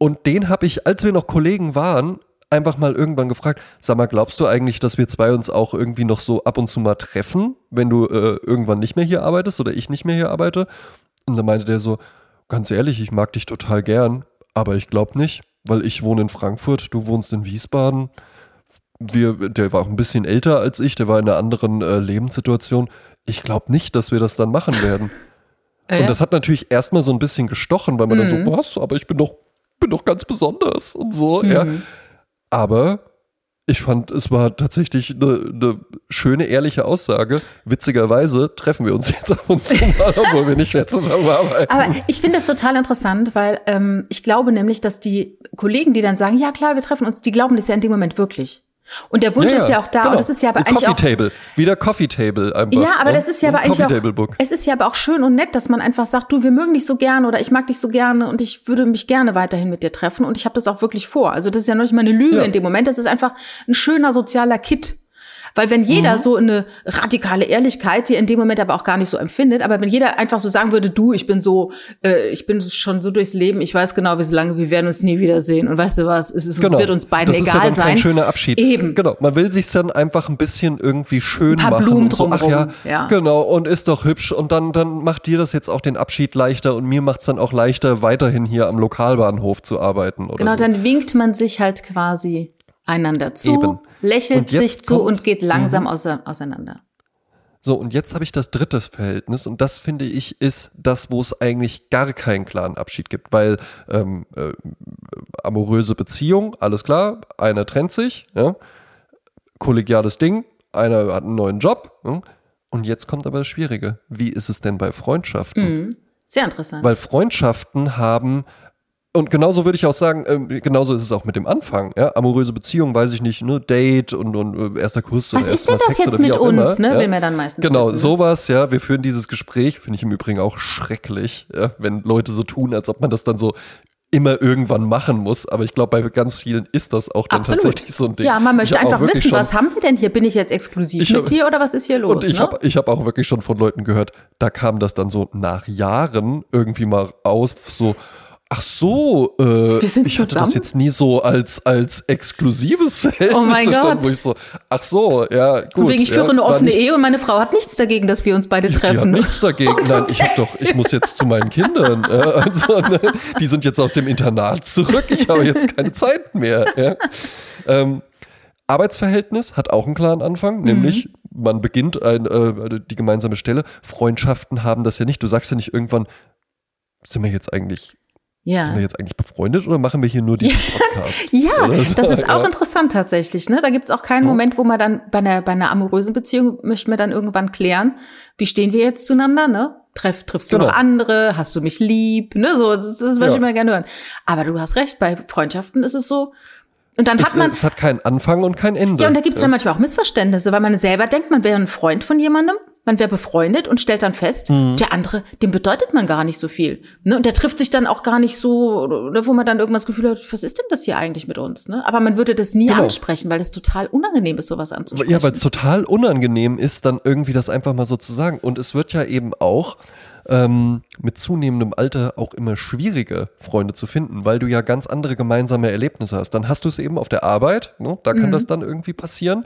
Und den habe ich, als wir noch Kollegen waren, einfach mal irgendwann gefragt, sag mal, glaubst du eigentlich, dass wir zwei uns auch irgendwie noch so ab und zu mal treffen, wenn du äh, irgendwann nicht mehr hier arbeitest oder ich nicht mehr hier arbeite? Und dann meinte der so, ganz ehrlich, ich mag dich total gern, aber ich glaube nicht, weil ich wohne in Frankfurt, du wohnst in Wiesbaden. Wir, der war auch ein bisschen älter als ich, der war in einer anderen äh, Lebenssituation. Ich glaube nicht, dass wir das dann machen werden. Äh? Und das hat natürlich erstmal so ein bisschen gestochen, weil man dann Mhm. so, was, aber ich bin doch, bin doch ganz besonders und so, ja. Mhm. Aber ich fand, es war tatsächlich eine, eine schöne, ehrliche Aussage. Witzigerweise treffen wir uns jetzt ab und zu mal, obwohl wir nicht mehr zusammenarbeiten. Aber ich finde das total interessant, weil ähm, ich glaube nämlich, dass die Kollegen, die dann sagen, ja klar, wir treffen uns, die glauben das ja in dem Moment wirklich. Und der Wunsch ist ja auch da. genau. Und das ist ja aber eigentlich Coffee auch Table. Wieder Coffee Table einfach. Ja, aber ne? das ist ja aber eigentlich Coffee auch, Table Book. es ist ja aber auch schön und nett, dass man einfach sagt, du, wir mögen dich so gerne oder ich mag dich so gerne und ich würde mich gerne weiterhin mit dir treffen und ich habe das auch wirklich vor. Also das ist ja noch nicht mal eine Lüge Ja. in dem Moment, das ist einfach ein schöner sozialer Kit. Weil wenn Mhm. jeder so eine radikale Ehrlichkeit, die in dem Moment aber auch gar nicht so empfindet, aber wenn jeder einfach so sagen würde, du, ich bin so, äh, ich bin schon so durchs Leben, ich weiß genau, wie so lange, wir werden uns nie wiedersehen und weißt du was, es ist, Genau. wird uns beiden das ist egal ja dann sein. kein schöner Abschied. Eben. Genau. Man will sich dann einfach ein bisschen irgendwie schön Ein paar machen. Blumen und so, ach ja, ja. genau. Und ist doch hübsch. Und dann, dann macht dir das jetzt auch den Abschied leichter und mir macht es dann auch leichter, weiterhin hier am Lokalbahnhof zu arbeiten. Oder Genau, so. dann winkt man sich halt quasi einander zu, Eben. lächelt sich zu und geht langsam ause- auseinander. So, und jetzt habe ich das dritte Verhältnis und das finde ich ist das, wo es eigentlich gar keinen klaren Abschied gibt, weil ähm, äh, amoröse Beziehung, alles klar, einer trennt sich, ja, kollegiales Ding, einer hat einen neuen Job ja, und jetzt kommt aber das Schwierige. Wie ist es denn bei Freundschaften? Mhm. Sehr interessant. Weil Freundschaften haben und genauso würde ich auch sagen, ähm, genauso ist es auch mit dem Anfang. Ja? Amoröse Beziehung, weiß ich nicht, ne, Date und, und äh, erster Kuss. Was ist denn das Sex jetzt mit uns, immer, ne? ja? Will man dann meistens Genau, wissen, sowas, ja. Wir führen dieses Gespräch, finde ich im Übrigen auch schrecklich, ja? wenn Leute so tun, als ob man das dann so immer irgendwann machen muss. Aber ich glaube, bei ganz vielen ist das auch dann Absolut. tatsächlich so ein Ding. Ja, man möchte einfach wissen, schon- was haben wir denn hier? Bin ich jetzt exklusiv Ich mit hab- dir oder was ist hier los? Und ich ne? habe hab auch wirklich schon von Leuten gehört, da kam das dann so nach Jahren irgendwie mal aus, so, ach so, äh, Wir sind ich hatte das jetzt nie so als, als exklusives Verhältnis Oh mein verstanden, wo Gott. ich so, ach so, ja, gut. Von wegen, ich ja, führe eine war offene nicht- Ehe und meine Frau hat nichts dagegen, dass wir uns beide Die hat treffen. nichts dagegen. Nein, ich habe doch, ich muss jetzt zu meinen Kindern. Ja, also, ne, die sind jetzt aus dem Internat zurück. Ich habe jetzt keine Zeit mehr. Ja. Ähm, Arbeitsverhältnis hat auch einen klaren Anfang, Mhm. nämlich man beginnt ein, äh, die gemeinsame Stelle. Freundschaften haben das ja nicht. Du sagst ja nicht irgendwann, sind wir jetzt eigentlich, sind wir ja. jetzt eigentlich befreundet oder machen wir hier nur diesen Podcast? Ja, so, das ist auch ja. interessant tatsächlich. Ne? Da gibt's auch keinen Ja. Moment, wo man dann bei einer, bei einer amorösen Beziehung möchten wir dann irgendwann klären, wie stehen wir jetzt zueinander, ne? Treff, triffst du Genau. noch andere? Hast du mich lieb? Ne? So, das, das würde Ja. ich immer gerne hören. Aber du hast recht, bei Freundschaften ist es so. Und dann Es, hat man, es hat keinen Anfang und kein Ende. ja, und da gibt's dann manchmal auch Missverständnisse, weil man selber denkt, man wäre ein Freund von jemandem, man wäre befreundet und stellt dann fest, Mhm. der andere, dem bedeutet man gar nicht so viel. Ne? Und der trifft sich dann auch gar nicht so, oder wo man dann irgendwas das Gefühl hat, was ist denn das hier eigentlich mit uns? Ne? Aber man würde das nie Genau. ansprechen, weil das total unangenehm ist, sowas anzusprechen. Ja, weil es total unangenehm ist, dann irgendwie das einfach mal so zu sagen. Und es wird ja eben auch ähm, mit zunehmendem Alter auch immer schwieriger, Freunde zu finden, weil du ja ganz andere gemeinsame Erlebnisse hast. Dann hast du es eben auf der Arbeit, ne? da kann das dann irgendwie passieren.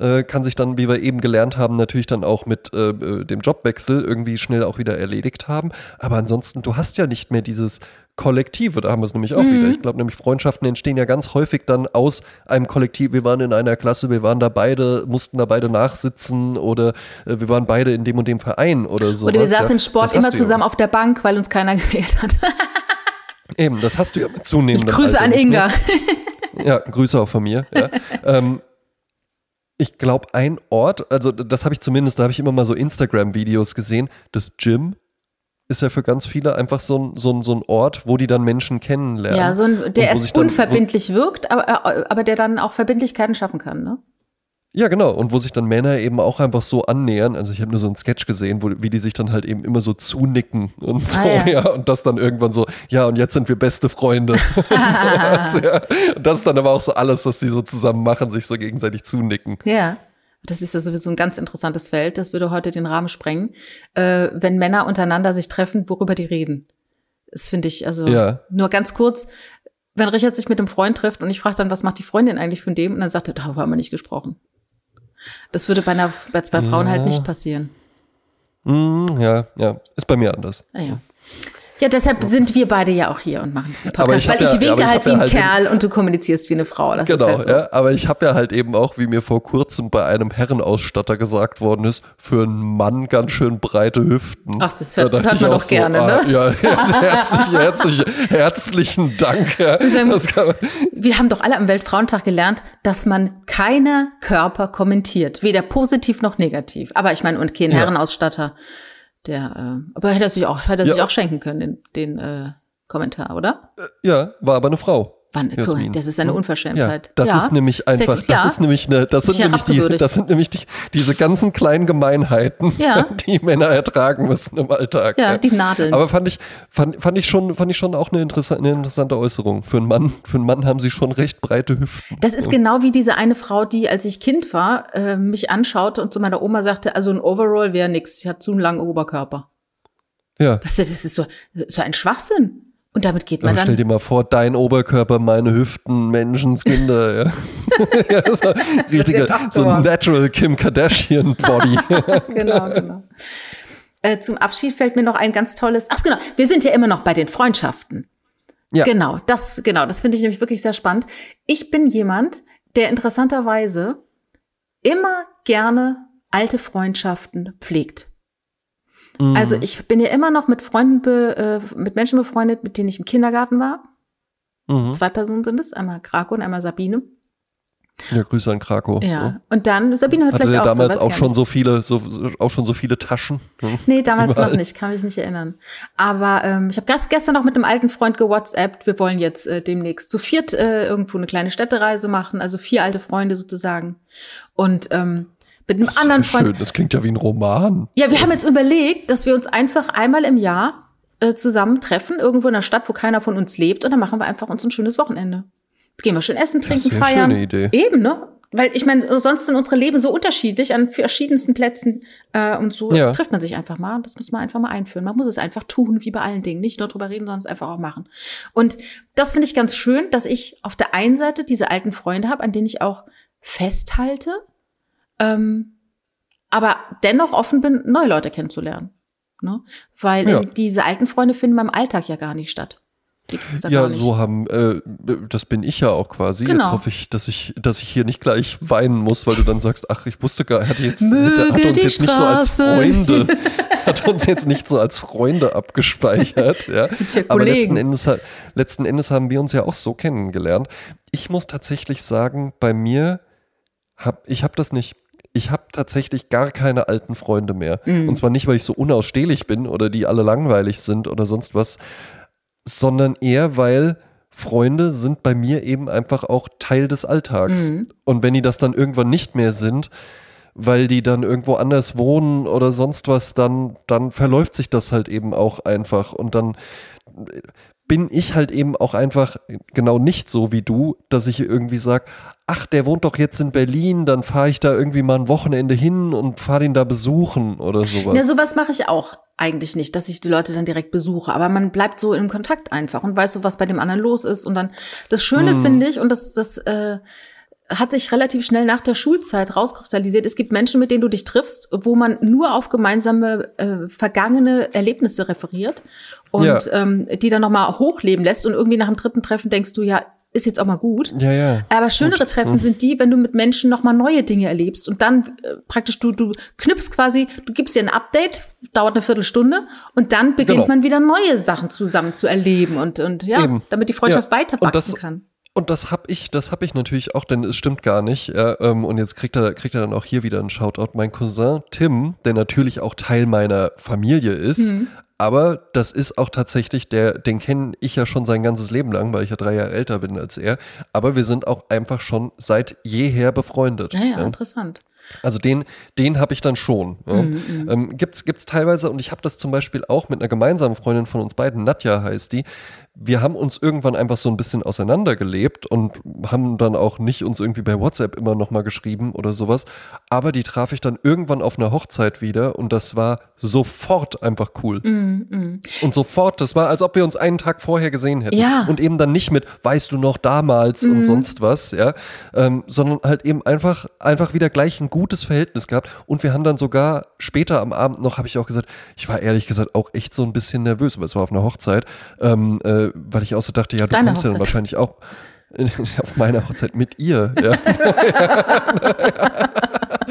Äh, kann sich dann, wie wir eben gelernt haben, natürlich dann auch mit äh, äh, dem Jobwechsel irgendwie schnell auch wieder erledigt haben. Aber ansonsten, du hast ja nicht mehr dieses Kollektive, da haben wir es nämlich auch wieder. Ich glaube nämlich, Freundschaften entstehen ja ganz häufig dann aus einem Kollektiv. Wir waren in einer Klasse, wir waren da beide, mussten da beide nachsitzen oder äh, wir waren beide in dem und dem Verein oder so. Oder wir saßen im Sport immer du ja. zusammen auf der Bank, weil uns keiner gewählt hat. Eben, das hast du ja mit zunehmendem grüße Alter an. Inga. Ja, Grüße auch von mir. Ja. ähm, ich glaube, ein Ort, also das habe ich zumindest, da habe ich immer mal so Instagram-Videos gesehen, das Gym ist ja für ganz viele einfach so ein, so ein, so ein Ort, wo die dann Menschen kennenlernen. Ja, so ein, der erst dann- unverbindlich wirkt, aber, äh, aber der dann auch Verbindlichkeiten schaffen kann, ne? Ja, genau. Und wo sich dann Männer eben auch einfach so annähern. Also ich habe nur so einen Sketch gesehen, wo, wie die sich dann halt eben immer so zunicken und so, Ah, ja. ja. Und das dann irgendwann so, ja, und jetzt sind wir beste Freunde. und, sowas, ja. und das ist dann aber auch so alles, was die so zusammen machen, sich so gegenseitig zunicken. Ja. Das ist ja sowieso ein ganz interessantes Feld. Das würde heute den Rahmen sprengen. Äh, wenn Männer untereinander sich treffen, worüber die reden. Das finde ich, also Ja. nur ganz kurz, wenn Richard sich mit einem Freund trifft und ich frage dann, was macht die Freundin eigentlich von dem? Und dann sagt er, darüber haben wir nicht gesprochen. Das würde bei, einer, bei zwei Frauen halt nicht passieren. Mm, ja, ja. Ist bei mir anders. Ah, ja. Ja, deshalb sind wir beide ja auch hier und machen diesen Podcast, ich weil ich ja- winke ich halt wie ja ein halt Kerl und du kommunizierst wie eine Frau. Das Genau, ist halt so. ja. Aber ich habe ja halt eben auch, wie mir vor kurzem bei einem Herrenausstatter gesagt worden ist, für einen Mann ganz schön breite Hüften. Ach, das hört- Da hört man auch doch gerne, ah, ne? Ja, herzlich, herzlich, herzlichen Dank. Ja. sagen- man, Wir haben doch alle am Weltfrauentag gelernt, dass man keine Körper kommentiert, weder positiv noch negativ. Aber ich meine, und kein. Herrenausstatter, der, äh, aber hätte er sich auch, hätte er sich Ja. auch schenken können, den, den äh, Kommentar, oder? ja, war aber eine Frau. Wann, Jasmin. das ist eine Ja. Unverschämtheit. Ja, das Ja. ist nämlich einfach, das ja. ist nämlich eine, das sind nämlich die, das sind nämlich die, diese ganzen kleinen Gemeinheiten, die Männer ertragen müssen im Alltag. Ja, die Nadeln. Aber fand ich, fand, fand ich schon, fand ich schon auch eine interessante, eine interessante Äußerung. Für einen Mann, für einen Mann haben sie schon recht breite Hüften. Das ist genau wie diese eine Frau, die, als ich Kind war, äh, mich anschaute und zu meiner Oma sagte, also ein Overall wäre nix, ich hatte zu einen langen Oberkörper. Ja. Was, das ist so, so ein Schwachsinn. Und damit geht man stell dann. dir mal vor, dein Oberkörper, meine Hüften, Menschenskinder, ja. ja so richtige, doch so so. ein natural Kim Kardashian Body. genau, genau. Äh, zum Abschied fällt mir noch ein ganz tolles. Ach genau, wir sind ja immer noch bei den Freundschaften. Ja. Genau, das genau, das finde ich nämlich wirklich sehr spannend. Ich bin jemand, der interessanterweise immer gerne alte Freundschaften pflegt. Mhm. Also ich bin ja immer noch mit Freunden, be, äh, mit Menschen befreundet, mit denen ich im Kindergarten war. Mhm. Zwei Personen sind es, einmal Krako und einmal Sabine. Ja, Grüße an Krakow. Ja. Und dann, Sabine hört Hatte vielleicht auch damals ich auch schon so viele, so, auch schon so viele Taschen? Hm? Nee, damals Überall. noch nicht, kann mich nicht erinnern. Aber ähm, ich habe gestern noch mit einem alten Freund gewhatsappt. Wir wollen jetzt äh, demnächst zu viert äh, irgendwo eine kleine Städtereise machen, also vier alte Freunde sozusagen. Und ähm, mit einem Das ist anderen Freund. schön, das klingt ja wie ein Roman. Ja, wir haben jetzt überlegt, dass wir uns einfach einmal im Jahr äh, zusammentreffen, irgendwo in einer Stadt, wo keiner von uns lebt, und dann machen wir einfach uns ein schönes Wochenende. Gehen wir schön essen, Das ist trinken, eine feiern. schöne Idee. Eben, ne? Weil ich meine, sonst sind unsere Leben so unterschiedlich an verschiedensten Plätzen äh, und so Ja. trifft man sich einfach mal. Das muss man einfach mal einführen. Man muss es einfach tun, wie bei allen Dingen. Nicht nur drüber reden, sondern es einfach auch machen. Und das finde ich ganz schön, dass ich auf der einen Seite diese alten Freunde habe, an denen ich auch festhalte, ähm, aber dennoch offen bin, neue Leute kennenzulernen. Ne? Weil Ja. diese alten Freunde finden beim Alltag ja gar nicht statt. Ja, so haben, äh, das bin ich ja auch quasi. Genau. Jetzt hoffe ich, dass ich, dass ich hier nicht gleich weinen muss, weil du dann sagst, ach, ich wusste gar, hat jetzt, Möge hat, uns jetzt nicht so als Freunde, hat uns jetzt nicht so als Freunde abgespeichert. Ja. Ja Aber letzten Endes, letzten Endes haben wir uns ja auch so kennengelernt. Ich muss tatsächlich sagen, bei mir hab, ich habe das nicht. Ich habe tatsächlich gar keine alten Freunde mehr. Mhm. Und zwar nicht, weil ich so unausstehlich bin oder die alle langweilig sind oder sonst was, sondern eher, weil Freunde sind bei mir eben einfach auch Teil des Alltags. Mhm. Und wenn die das dann irgendwann nicht mehr sind, weil die dann irgendwo anders wohnen oder sonst was, dann, dann verläuft sich das halt eben auch einfach. Und dann bin ich halt eben auch einfach genau nicht so wie du, dass ich irgendwie sage, ach, der wohnt doch jetzt in Berlin, dann fahre ich da irgendwie mal ein Wochenende hin und fahre den da besuchen oder sowas. Ja, sowas mache ich auch eigentlich nicht, dass ich die Leute dann direkt besuche. Aber man bleibt so im Kontakt einfach und weiß so, was bei dem anderen los ist. Und dann das Schöne Hm. finde ich, und das, das äh, hat sich relativ schnell nach der Schulzeit rauskristallisiert. Es gibt Menschen, mit denen du dich triffst, wo man nur auf gemeinsame äh, vergangene Erlebnisse referiert und Ja. ähm, die dann nochmal hochleben lässt. Und irgendwie nach dem dritten Treffen denkst du, ja, ist jetzt auch mal gut. ja, ja. Aber schönere Gut. Treffen Mhm. sind die, wenn du mit Menschen nochmal neue Dinge erlebst und dann äh, praktisch du, du knüpfst quasi, du gibst dir ein Update, dauert eine Viertelstunde und dann beginnt Genau. man wieder neue Sachen zusammen zu erleben und, und ja, Eben. damit die Freundschaft Ja. weiter wachsen kann. Und das hab ich, das hab ich natürlich auch, denn es stimmt gar nicht. Ja, ähm, und jetzt kriegt er, kriegt er dann auch hier wieder einen Shoutout. Mein Cousin Tim, der natürlich auch Teil meiner Familie ist, Mhm. Aber das ist auch tatsächlich der, den kenne ich ja schon sein ganzes Leben lang, weil ich ja drei Jahre älter bin als er. Aber wir sind auch einfach schon seit jeher befreundet. Ja, ja, ja. interessant. Also den, den habe ich dann schon. Ja. Mhm, Ähm, gibt's, gibt's teilweise, und ich habe das zum Beispiel auch mit einer gemeinsamen Freundin von uns beiden, Nadja heißt die. Wir haben uns irgendwann einfach so ein bisschen auseinandergelebt und haben dann auch nicht uns irgendwie bei WhatsApp immer nochmal geschrieben oder sowas. Aber die traf ich dann irgendwann auf einer Hochzeit wieder und das war sofort einfach cool. Mhm, Und sofort, das war, als ob wir uns einen Tag vorher gesehen hätten. Ja. Und eben dann nicht mit, weißt du noch damals und sonst was, ja, ähm, sondern halt eben einfach, einfach wieder gleich ein gutes Verhältnis gehabt. Und wir haben dann sogar später am Abend noch, habe ich auch gesagt, ich war ehrlich gesagt auch echt so ein bisschen nervös, aber es war auf einer Hochzeit, ähm, äh, weil ich auch so dachte, ja, du Deine kommst ja dann wahrscheinlich auch auf meiner Hochzeit mit ihr. Ja.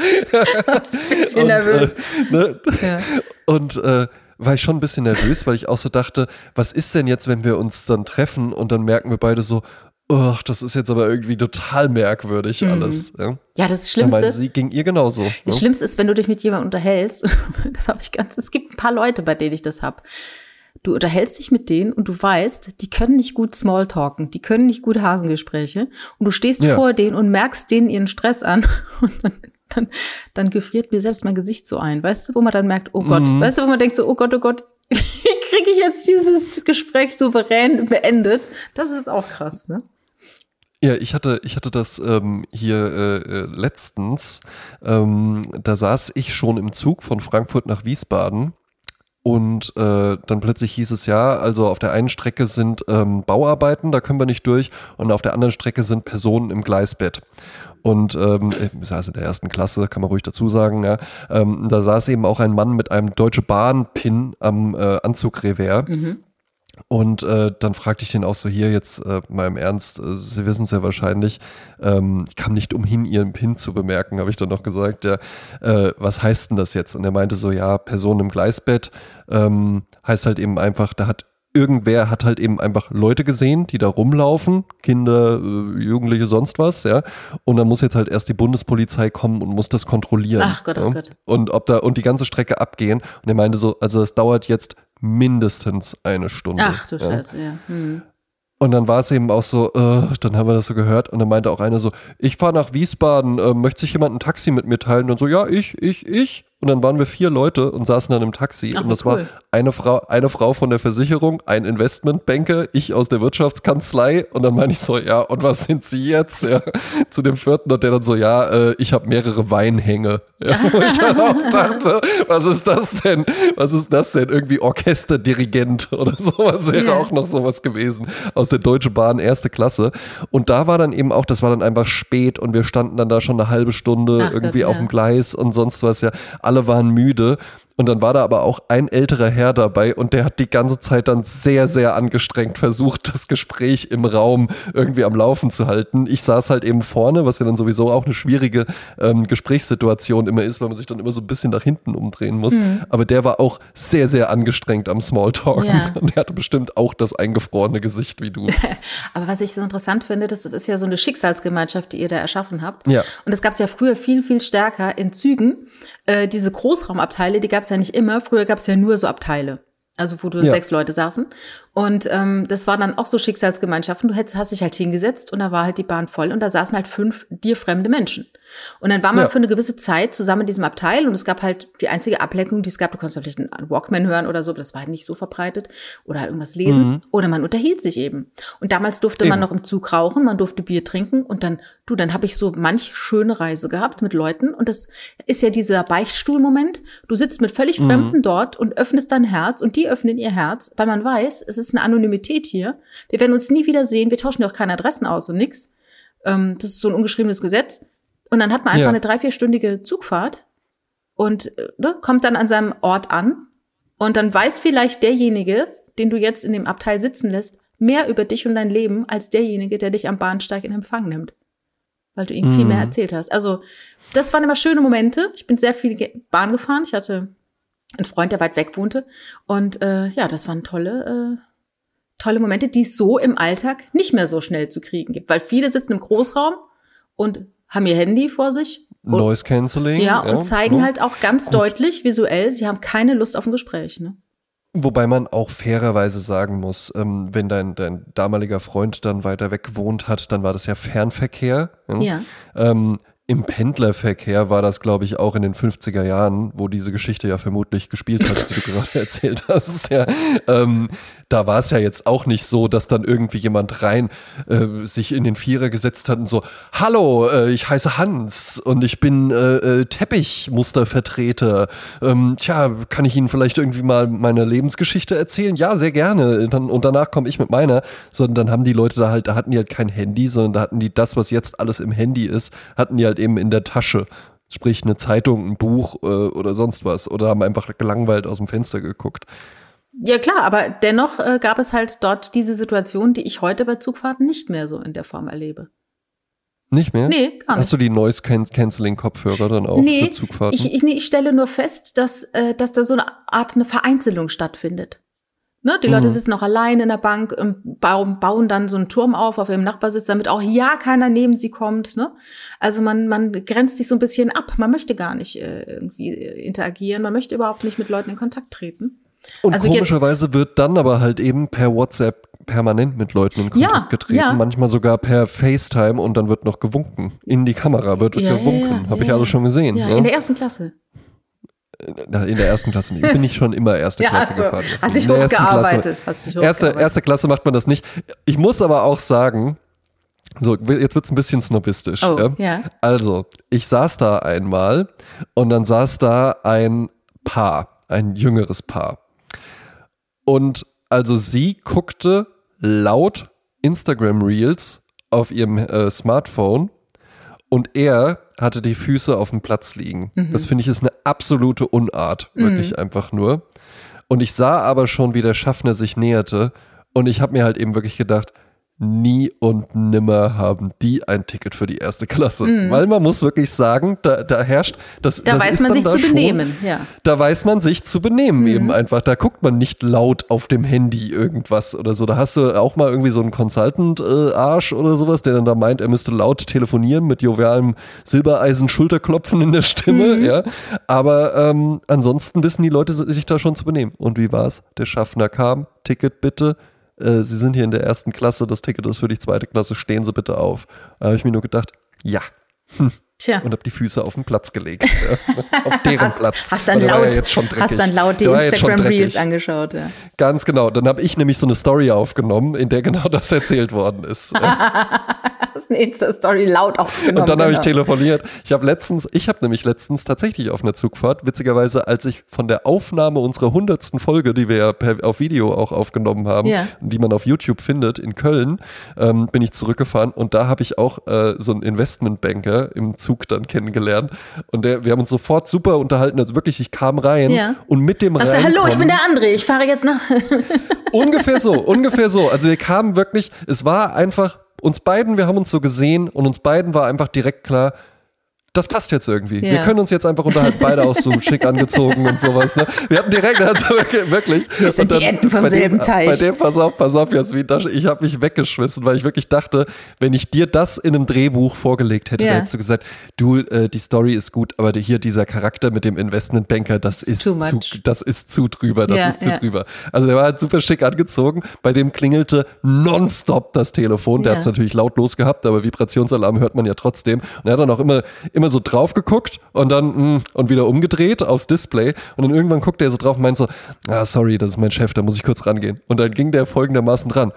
Ein bisschen Und, nervös. Äh, ne? Ja. Und äh, war ich schon ein bisschen nervös, weil ich auch so dachte, was ist denn jetzt, wenn wir uns dann treffen und dann merken wir beide so, ach, das ist jetzt aber irgendwie total merkwürdig alles. Ja? Ja, das Schlimmste. meine, sie ging ihr genauso. Das ne? Schlimmste ist, wenn du dich mit jemandem unterhältst. Das habe ich ganz. Es gibt ein paar Leute, bei denen ich das hab. Du unterhältst dich mit denen und du weißt, die können nicht gut Smalltalken, die können nicht gut Hasengespräche. Und du stehst Ja. vor denen und merkst denen ihren Stress an. Und dann, dann, dann gefriert mir selbst mein Gesicht so ein. Weißt du, wo man dann merkt, oh Gott, Mhm. weißt du, wo man denkt so, oh Gott, oh Gott, wie kriege ich jetzt dieses Gespräch souverän beendet? Das ist auch krass, ne? Ja, ich hatte, ich hatte das ähm, hier äh, äh, letztens. Ähm, da saß ich schon im Zug von Frankfurt nach Wiesbaden. Und äh, dann plötzlich hieß es ja, also auf der einen Strecke sind ähm, Bauarbeiten, da können wir nicht durch. Und auf der anderen Strecke sind Personen im Gleisbett. Und ähm, ich saß in der ersten Klasse, kann man ruhig dazu sagen, ja. Ähm, da saß eben auch ein Mann mit einem Deutsche Bahn-Pin am äh, Anzugrevers. Mhm. Und äh, dann fragte ich den auch so hier jetzt äh, mal im Ernst, äh, Sie wissen es ja wahrscheinlich, ähm, ich kam nicht umhin, Ihren PIN zu bemerken, habe ich dann noch gesagt, ja, äh, was heißt denn das jetzt? Und er meinte so, ja, Person im Gleisbett ähm, heißt halt eben einfach, da hat irgendwer hat halt eben einfach Leute gesehen, die da rumlaufen, Kinder, äh, Jugendliche, sonst was, ja. Und dann muss jetzt halt erst die Bundespolizei kommen und muss das kontrollieren. Ach Gott, oh ja? Gott. Und ob da und die ganze Strecke abgehen. Und er meinte so, also das dauert jetzt mindestens eine Stunde. Ach du ja. Scheiße, ja. Hm. Und dann war es eben auch so, äh, dann haben wir das so gehört und dann meinte auch einer so, ich fahre nach Wiesbaden, äh, möchte sich jemand ein Taxi mit mir teilen? Und dann so, ja, ich, ich, ich. Und dann waren wir vier Leute und saßen dann im Taxi. Ach, und das cool. war eine Frau, eine Frau von der Versicherung, ein Investmentbanker, ich aus der Wirtschaftskanzlei. Und dann meine ich so, ja, und was sind Sie jetzt? Ja, zu dem vierten und der dann so, ja, äh, ich habe mehrere Weinhänge. Ja, wo ich dann auch dachte, was ist das denn? Was ist das denn? Irgendwie Orchesterdirigent oder sowas wäre Ja. auch noch sowas gewesen aus der Deutsche Bahn erste Klasse. Und da war dann eben auch, das war dann einfach spät und wir standen dann da schon eine halbe Stunde Ach irgendwie Gott, auf ja. dem Gleis und sonst was ja. Alle waren müde. Und dann war da aber auch ein älterer Herr dabei und der hat die ganze Zeit dann sehr, sehr angestrengt versucht, das Gespräch im Raum irgendwie am Laufen zu halten. Ich saß halt eben vorne, was ja dann sowieso auch eine schwierige ähm, Gesprächssituation immer ist, weil man sich dann immer so ein bisschen nach hinten umdrehen muss. Aber der war auch sehr, sehr angestrengt am Smalltalk. Ja. Und der hatte bestimmt auch das eingefrorene Gesicht wie du. Aber was ich so interessant finde, das ist ja so eine Schicksalsgemeinschaft, die ihr da erschaffen habt. Ja. Und das gab es ja früher viel, viel stärker in Zügen. Äh, diese Großraumabteile, die gab es ja nicht immer. Früher gab es ja nur so Abteile. Also wo du Ja. sechs Leute saßen. Und ähm, das waren dann auch so Schicksalsgemeinschaften. Du hättest, hast dich halt hingesetzt und da war halt die Bahn voll und da saßen halt fünf dir fremde Menschen. Und dann war man Ja. für eine gewisse Zeit zusammen in diesem Abteil und es gab halt die einzige Ablenkung, die es gab. Du konntest vielleicht einen Walkman hören oder so, aber das war halt nicht so verbreitet. Oder halt irgendwas lesen. Oder man unterhielt sich eben. Und damals durfte man Eben. noch im Zug rauchen, man durfte Bier trinken und dann, du, dann habe ich so manch schöne Reise gehabt mit Leuten. Und das ist ja dieser Beichtstuhlmoment. Du sitzt mit völlig Fremden dort und öffnest dein Herz und die öffnen ihr Herz, weil man weiß, es ist eine Anonymität hier. Wir werden uns nie wieder sehen, wir tauschen ja auch keine Adressen aus und nix. Ähm, das ist so ein ungeschriebenes Gesetz. Und dann hat man einfach Ja. eine drei, vierstündige Zugfahrt und äh, ne, kommt dann an seinem Ort an. Und dann weiß vielleicht derjenige, den du jetzt in dem Abteil sitzen lässt, mehr über dich und dein Leben als derjenige, der dich am Bahnsteig in Empfang nimmt. Weil du ihm viel mehr Mhm. erzählt hast. Also, das waren immer schöne Momente. Ich bin sehr viel Bahn gefahren. Ich hatte einen Freund, der weit weg wohnte. Und äh, ja, das waren tolle, äh, tolle Momente, die es so im Alltag nicht mehr so schnell zu kriegen gibt. Weil viele sitzen im Großraum und haben ihr Handy vor sich. Und, Noise Cancelling. ja, und zeigen ja. halt auch ganz Gut. deutlich visuell, sie haben keine Lust auf ein Gespräch. Ne? Wobei man auch fairerweise sagen muss, ähm, wenn dein, dein damaliger Freund dann weiter weg gewohnt hat, dann war das ja Fernverkehr. Ja. ja. Ähm, im Pendlerverkehr war das, glaube ich, auch in den 50er Jahren, wo diese Geschichte ja vermutlich gespielt hat, die du gerade erzählt hast. Ja, ähm, da war es ja jetzt auch nicht so, dass dann irgendwie jemand rein äh, sich in den Vierer gesetzt hat und so, hallo, äh, ich heiße Hans und ich bin äh, äh, Teppichmustervertreter. Ähm, tja, kann ich Ihnen vielleicht irgendwie mal meine Lebensgeschichte erzählen? Ja, sehr gerne. Dann, und danach komme ich mit meiner. Sondern dann haben die Leute da halt, da hatten die halt kein Handy, sondern da hatten die das, was jetzt alles im Handy ist, hatten die halt eben in der Tasche. Sprich eine Zeitung, ein Buch äh, oder sonst was. Oder haben einfach gelangweilt aus dem Fenster geguckt. Ja klar, aber dennoch äh, gab es halt dort diese Situation, die ich heute bei Zugfahrten nicht mehr so in der Form erlebe. Nicht mehr? Nee, gar nicht. Hast du die Noise Cancelling Kopfhörer dann auch nee, für Zugfahrten? Ich, ich, nee, ich stelle nur fest, dass, äh, dass da so eine Art eine Vereinzelung stattfindet. Ne? Die Leute mhm. sitzen auch allein in der Bank und bauen, bauen dann so einen Turm auf auf ihrem Nachbarsitz, damit auch ja keiner neben sie kommt. Ne? Also man, man grenzt sich so ein bisschen ab. Man möchte gar nicht äh, irgendwie äh, interagieren. Man möchte überhaupt nicht mit Leuten in Kontakt treten. Und also komischerweise wird dann aber halt eben per WhatsApp permanent mit Leuten in Kontakt ja, getreten, ja. manchmal sogar per FaceTime und dann wird noch gewunken. In die Kamera wird, wird ja, gewunken. Habe ich alles schon gesehen. Ja, in der ersten Klasse. Äh, in der ersten Klasse nicht. Bin ich schon immer erste Klasse also, gefahren. Hast dich hochgearbeitet. Hast dich hochgearbeitet. Erste, erste Klasse macht man das nicht. Ich muss aber auch sagen, so, jetzt wird es ein bisschen snobistisch. Oh, ja? ja. Also, ich saß da einmal und dann saß da ein Paar, ein jüngeres Paar. Und also sie guckte laut Instagram Reels auf ihrem äh, Smartphone und er hatte die Füße auf dem Platz liegen. Mhm. Das finde ich ist eine absolute Unart, wirklich mhm. einfach nur. Und ich sah aber schon, wie der Schaffner sich näherte und ich habe mir halt eben wirklich gedacht, nie und nimmer haben die ein Ticket für die erste Klasse. Mhm. Weil man muss wirklich sagen, da, da herrscht, das, da das weiß man sich zu schon, benehmen, ja. Da weiß man sich zu benehmen mhm. eben einfach. Da guckt man nicht laut auf dem Handy irgendwas oder so. Da hast du auch mal irgendwie so einen Consultant-Arsch oder sowas, der dann da meint, er müsste laut telefonieren mit jovialem Silbereisen-Schulterklopfen in der Stimme, mhm. ja. Aber ähm, ansonsten wissen die Leute sich da schon zu benehmen. Und wie war's? Der Schaffner kam, Ticket bitte, äh, Sie sind hier in der ersten Klasse, das Ticket ist für die zweite Klasse, stehen Sie bitte auf. Da habe ich mir nur gedacht, ja. Hm. Tja. Und habe die Füße auf den Platz gelegt. auf deren hast, Platz. Hast dann, laut, ja hast dann laut die Instagram Reels angeschaut. Ja. Ganz genau. Dann habe ich nämlich so eine Story aufgenommen, in der genau das erzählt worden ist. hast eine Insta-Story laut aufgenommen. Und dann habe ich genau. telefoniert. Ich habe letztens, ich habe nämlich letztens tatsächlich auf einer Zugfahrt, witzigerweise, als ich von der Aufnahme unserer hundertsten Folge, die wir ja per, auf Video auch aufgenommen haben, ja. die man auf YouTube findet, in Köln, ähm, bin ich zurückgefahren und da habe ich auch äh, so einen Investmentbanker im Zug dann kennengelernt. Und der, wir haben uns sofort super unterhalten. Also wirklich, ich kam rein ja. und mit dem also, Hallo, ich bin der André, ich fahre jetzt nach. ungefähr so, ungefähr so. Also wir kamen wirklich, es war einfach uns beiden, wir haben uns so gesehen und uns beiden war einfach direkt klar, das passt jetzt irgendwie. Ja. Wir können uns jetzt einfach unterhalten, beide auch so schick angezogen und sowas. Ne? Wir hatten direkt, also wirklich. Wir sind dann, die Enten vom selben dem, Teich. Bei dem, pass auf, pass auf, Jasmin, ich habe mich weggeschmissen, weil ich wirklich dachte, wenn ich dir das in einem Drehbuch vorgelegt hätte, ja. hättest du gesagt, du, äh, die Story ist gut, aber hier dieser Charakter mit dem Investmentbanker, das ist, zu, das ist zu drüber, das ja, ist zu drüber. Also der war halt super schick angezogen, bei dem klingelte nonstop das Telefon. Der hat es natürlich lautlos gehabt, aber Vibrationsalarm hört man ja trotzdem. Und er hat dann auch immer immer so drauf geguckt und dann hm, und wieder umgedreht aufs Display und dann irgendwann guckt er so drauf und meint so, ah, sorry, das ist mein Chef, da muss ich kurz rangehen. Und dann ging der folgendermaßen dran.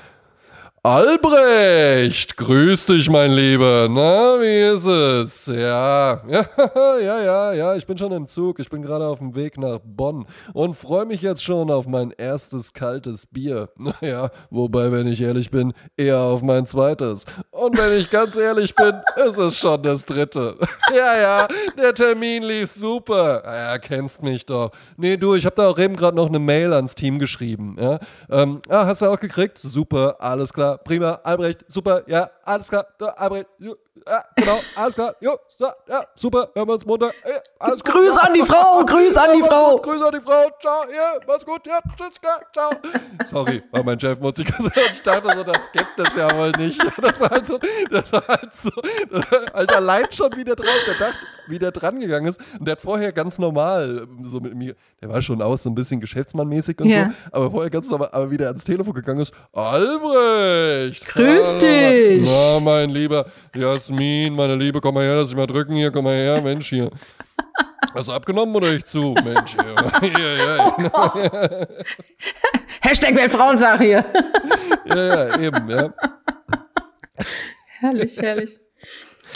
Albrecht, grüß dich, mein Lieber. Na, wie ist es? Ja, ja, ja, ja, ja, ich bin schon im Zug. Ich bin gerade auf dem Weg nach Bonn und freue mich jetzt schon auf mein erstes kaltes Bier. Naja, wobei, wenn ich ehrlich bin, eher auf mein zweites. Und wenn ich ganz ehrlich bin, ist es schon das dritte. Ja, ja, der Termin lief super. Ja, kennst mich doch. Nee, du, ich habe da auch eben gerade noch eine Mail ans Team geschrieben. Ja? Ähm, ah, hast du auch gekriegt? Super, alles klar prima, Albrecht, super, ja, alles klar, Albrecht, Ja, genau, alles klar. Jo, so, ja, super, hören wir uns munter. Ja, alles gut, Grüß ja. an die Frau, Grüß an die Ja, Frau. Gut, Grüß an die Frau, ciao, ja, mach's gut, ja, tschüss, ja, ciao. Sorry, war mein Chef, muss ich sagen. Ich dachte so, das gibt es ja wohl nicht. Das war halt so, das war halt so, Alter, allein schon wieder drauf, der dachte, wie der dran gegangen ist. Und der hat vorher ganz normal ähm, so mit mir, der war schon aus so ein bisschen geschäftsmannmäßig und Ja. so, aber vorher ganz normal, aber wie der ans Telefon gegangen ist, Albrecht! Grüß dich. Na, mein Lieber, Jasmin, meine Liebe, komm mal her, lass dich mal drücken hier, komm mal her, Mensch, hier. Hast du abgenommen oder ich zu? Mensch, hier. hier, ja, Hashtag Weltfrauentag hier. ja, ja, eben, ja. Herrlich, herrlich.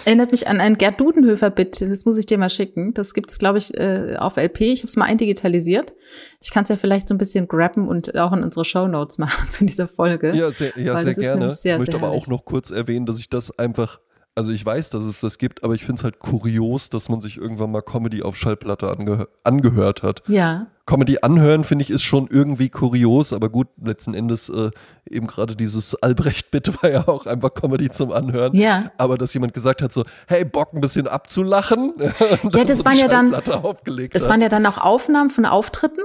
Erinnert mich an ein Gerd Dudenhöfer-Bit, das muss ich dir mal schicken. Das gibt's, glaube ich, äh, auf LP. Ich habe es mal eindigitalisiert. Ich kann es ja vielleicht so ein bisschen grabben und auch in unsere Shownotes machen zu dieser Folge. Ja, sehr, ja, sehr gerne. sehr, ich möchte aber auch noch kurz erwähnen, dass ich das einfach, also ich weiß, dass es das gibt, aber ich finde es halt kurios, dass man sich irgendwann mal Comedy auf Schallplatte angehör angehört hat. Ja, Comedy anhören, finde ich, ist schon irgendwie kurios, aber gut, letzten Endes äh, eben gerade dieses Albrecht-Bit war ja auch einfach Comedy zum Anhören. Ja. Aber dass jemand gesagt hat so, hey, Bock ein bisschen abzulachen. Ja, das so waren ja dann- das hat. waren ja dann auch Aufnahmen von Auftritten.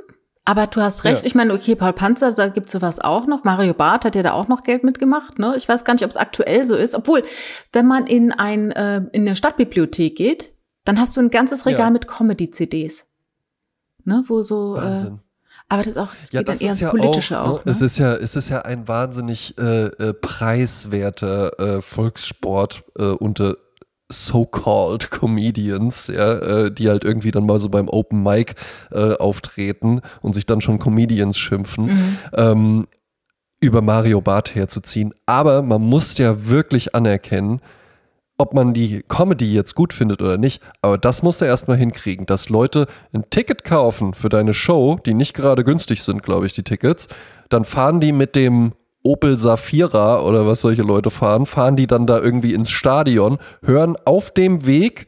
Aber du hast recht. Ja. Ich meine, okay, Paul Panzer, da gibt's sowas auch noch. Mario Barth hat ja da auch noch Geld mitgemacht. Ne? Ich weiß gar nicht, ob es aktuell so ist. Obwohl, wenn man in ein äh, in eine Stadtbibliothek geht, dann hast du ein ganzes Regal Ja. mit Comedy-CDs. Ne, wo so. Äh, Wahnsinn. aber das auch das Ja, geht dann das eher ist ins ja Politische auch, auch. ne? ne? Es ist ja, es ist ja ein wahnsinnig äh, äh, preiswerter äh, Volkssport äh, unter so-called Comedians, ja, äh, die halt irgendwie dann mal so beim Open Mic äh, auftreten und sich dann schon Comedians schimpfen. Mhm. Ähm, über Mario Barth herzuziehen. Aber man muss ja wirklich anerkennen, ob man die Comedy jetzt gut findet oder nicht, aber das musst du erstmal hinkriegen, dass Leute ein Ticket kaufen für deine Show, die nicht gerade günstig sind, glaube ich, die Tickets, dann fahren die mit dem Opel Safira oder was solche Leute fahren, fahren die dann da irgendwie ins Stadion, hören auf dem Weg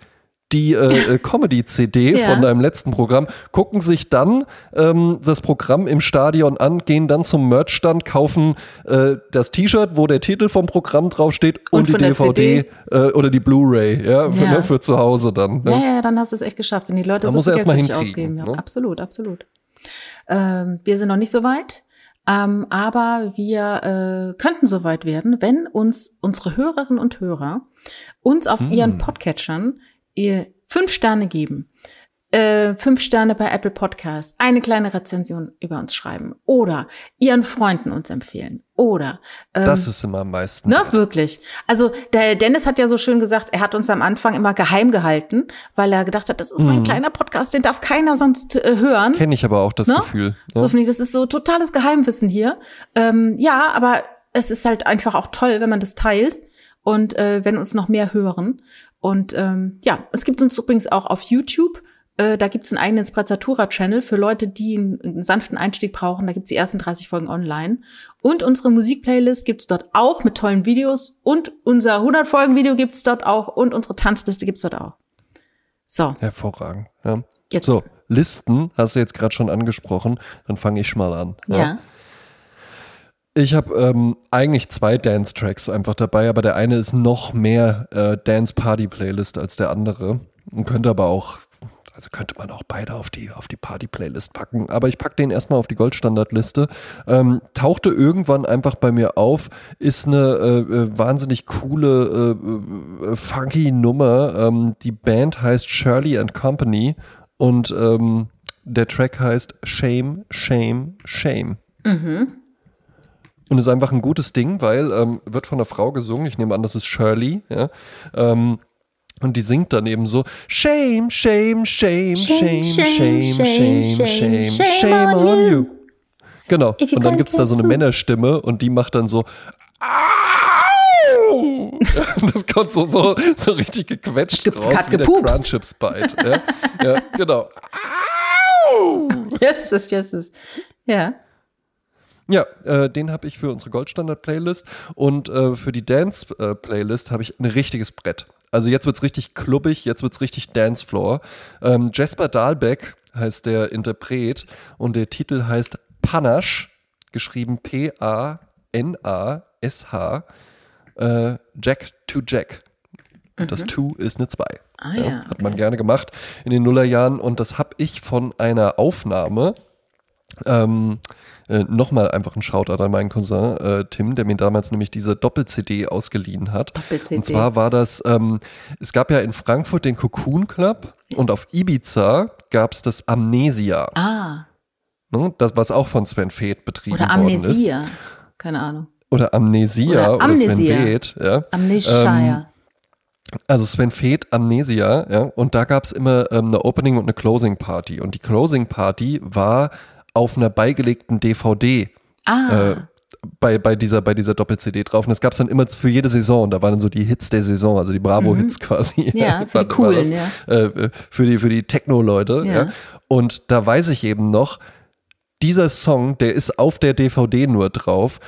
die äh, äh, Comedy-CD Ja. von deinem letzten Programm, gucken sich dann ähm, das Programm im Stadion an, gehen dann zum Merchstand, kaufen äh, das T-Shirt, wo der Titel vom Programm draufsteht und, Und die DVD äh, oder die Blu-ray, ja, für, Ja. Ne, für zu Hause dann. Ne? Ja, ja, dann hast du es echt geschafft, wenn die Leute Da so viel Geld für dich ausgeben. Ja, ne? absolut, absolut. Ähm, wir sind noch nicht so weit, ähm, aber wir äh, könnten so weit werden, wenn uns unsere Hörerinnen und Hörer uns auf Hm. ihren Podcatchern ihr fünf Sterne geben. Äh, fünf Sterne bei Apple Podcasts, eine kleine Rezension über uns schreiben oder ihren Freunden uns empfehlen oder ähm, Das ist immer am meisten. Ne, wirklich. Also der Dennis hat ja so schön gesagt, er hat uns am Anfang immer geheim gehalten, weil er gedacht hat, das ist mein Mhm. kleiner Podcast, den darf keiner sonst äh, hören. Kenne ich aber auch das Ne? Gefühl. So finde ich, das ist so totales Geheimwissen hier. Ähm, ja, aber es ist halt einfach auch toll, wenn man das teilt und äh, wenn uns noch mehr hören. Und ähm, ja, es gibt uns übrigens auch auf YouTube. Äh, da gibt's einen eigenen Sprezzatura-Channel für Leute, die einen, einen sanften Einstieg brauchen. Da gibt's die ersten 30 Folgen online. Und unsere Musikplaylist gibt's dort auch mit tollen Videos. Und unser 100-Folgen-Video gibt's dort auch. Und unsere Tanzliste gibt's dort auch. So, Hervorragend. Ja. jetzt. So, Listen hast du jetzt gerade schon angesprochen, dann fange ich mal an. Ja. Ich habe ähm, eigentlich zwei Dance-Tracks einfach dabei, aber der eine ist noch mehr äh, Dance-Party-Playlist als der andere. Und könnte aber auch, also könnte man auch beide auf die, auf die Party-Playlist packen. Aber ich packe den erstmal auf die Goldstandard-Liste. Ähm, tauchte irgendwann einfach bei mir auf, ist eine äh, äh, wahnsinnig coole, äh, äh, funky Nummer. Ähm, die Band heißt Shirley and Company und ähm, der Track heißt Shame, Shame, Shame. Mhm. Und ist einfach ein gutes Ding, weil ähm, wird von einer Frau gesungen. Ich nehme an, das ist Shirley. Ja? Ähm, und die singt dann eben so Shame, shame, shame, shame, shame, shame, shame, shame on you. Genau. If you Und dann gibt es da so eine. Männerstimme und die macht dann so Au! Das kommt so, so, so richtig gequetscht Ge- raus wie der gepupst. Crunchips Bite. Ja? ja, genau. Au! Yes, yes, yes, yes. Ja. Ja, äh, den habe ich für unsere Goldstandard-Playlist und äh, für die Dance-Playlist habe ich ein richtiges Brett. Also jetzt wird's richtig klubbig, jetzt wird's richtig Dancefloor. Ähm, Jasper Dahlbeck heißt der Interpret und der Titel heißt Panache, geschrieben P-A-N-A-S-H, äh, Jack to Jack. Und das Two ist eine 2. Ah, ja, Hat man gerne gemacht in den Nullerjahren. Und das habe ich von einer Aufnahme ähm, äh, nochmal einfach ein Shoutout an meinen Cousin äh, Tim, der mir damals nämlich diese Doppel-CD ausgeliehen hat. Doppel-CD. Und zwar war das, ähm, es gab ja in Frankfurt den Cocoon Club und auf Ibiza gab es das Amnesia, Ah, ne? das, was auch von Sven Feth betrieben oder worden ist. Amnesia. Keine Ahnung. Oder Amnesia Oder oder, Sven Amnesia. Feth. Ja. Amnesia. Also Sven Feth, Amnesia, ja, und da gab es immer ähm, eine Opening und eine Closing Party. Und die Closing Party war auf einer beigelegten DVD ah, äh, bei, bei dieser, bei dieser Doppel-CD drauf. Und das gab es dann immer für jede Saison. Da waren dann so die Hits der Saison, also die Bravo-Hits quasi. Mhm. Ja, für die coolen, ja. Äh, für die, für die Techno-Leute. Ja. Ja. Und da weiß ich eben noch, dieser Song, der ist auf der DVD nur drauf.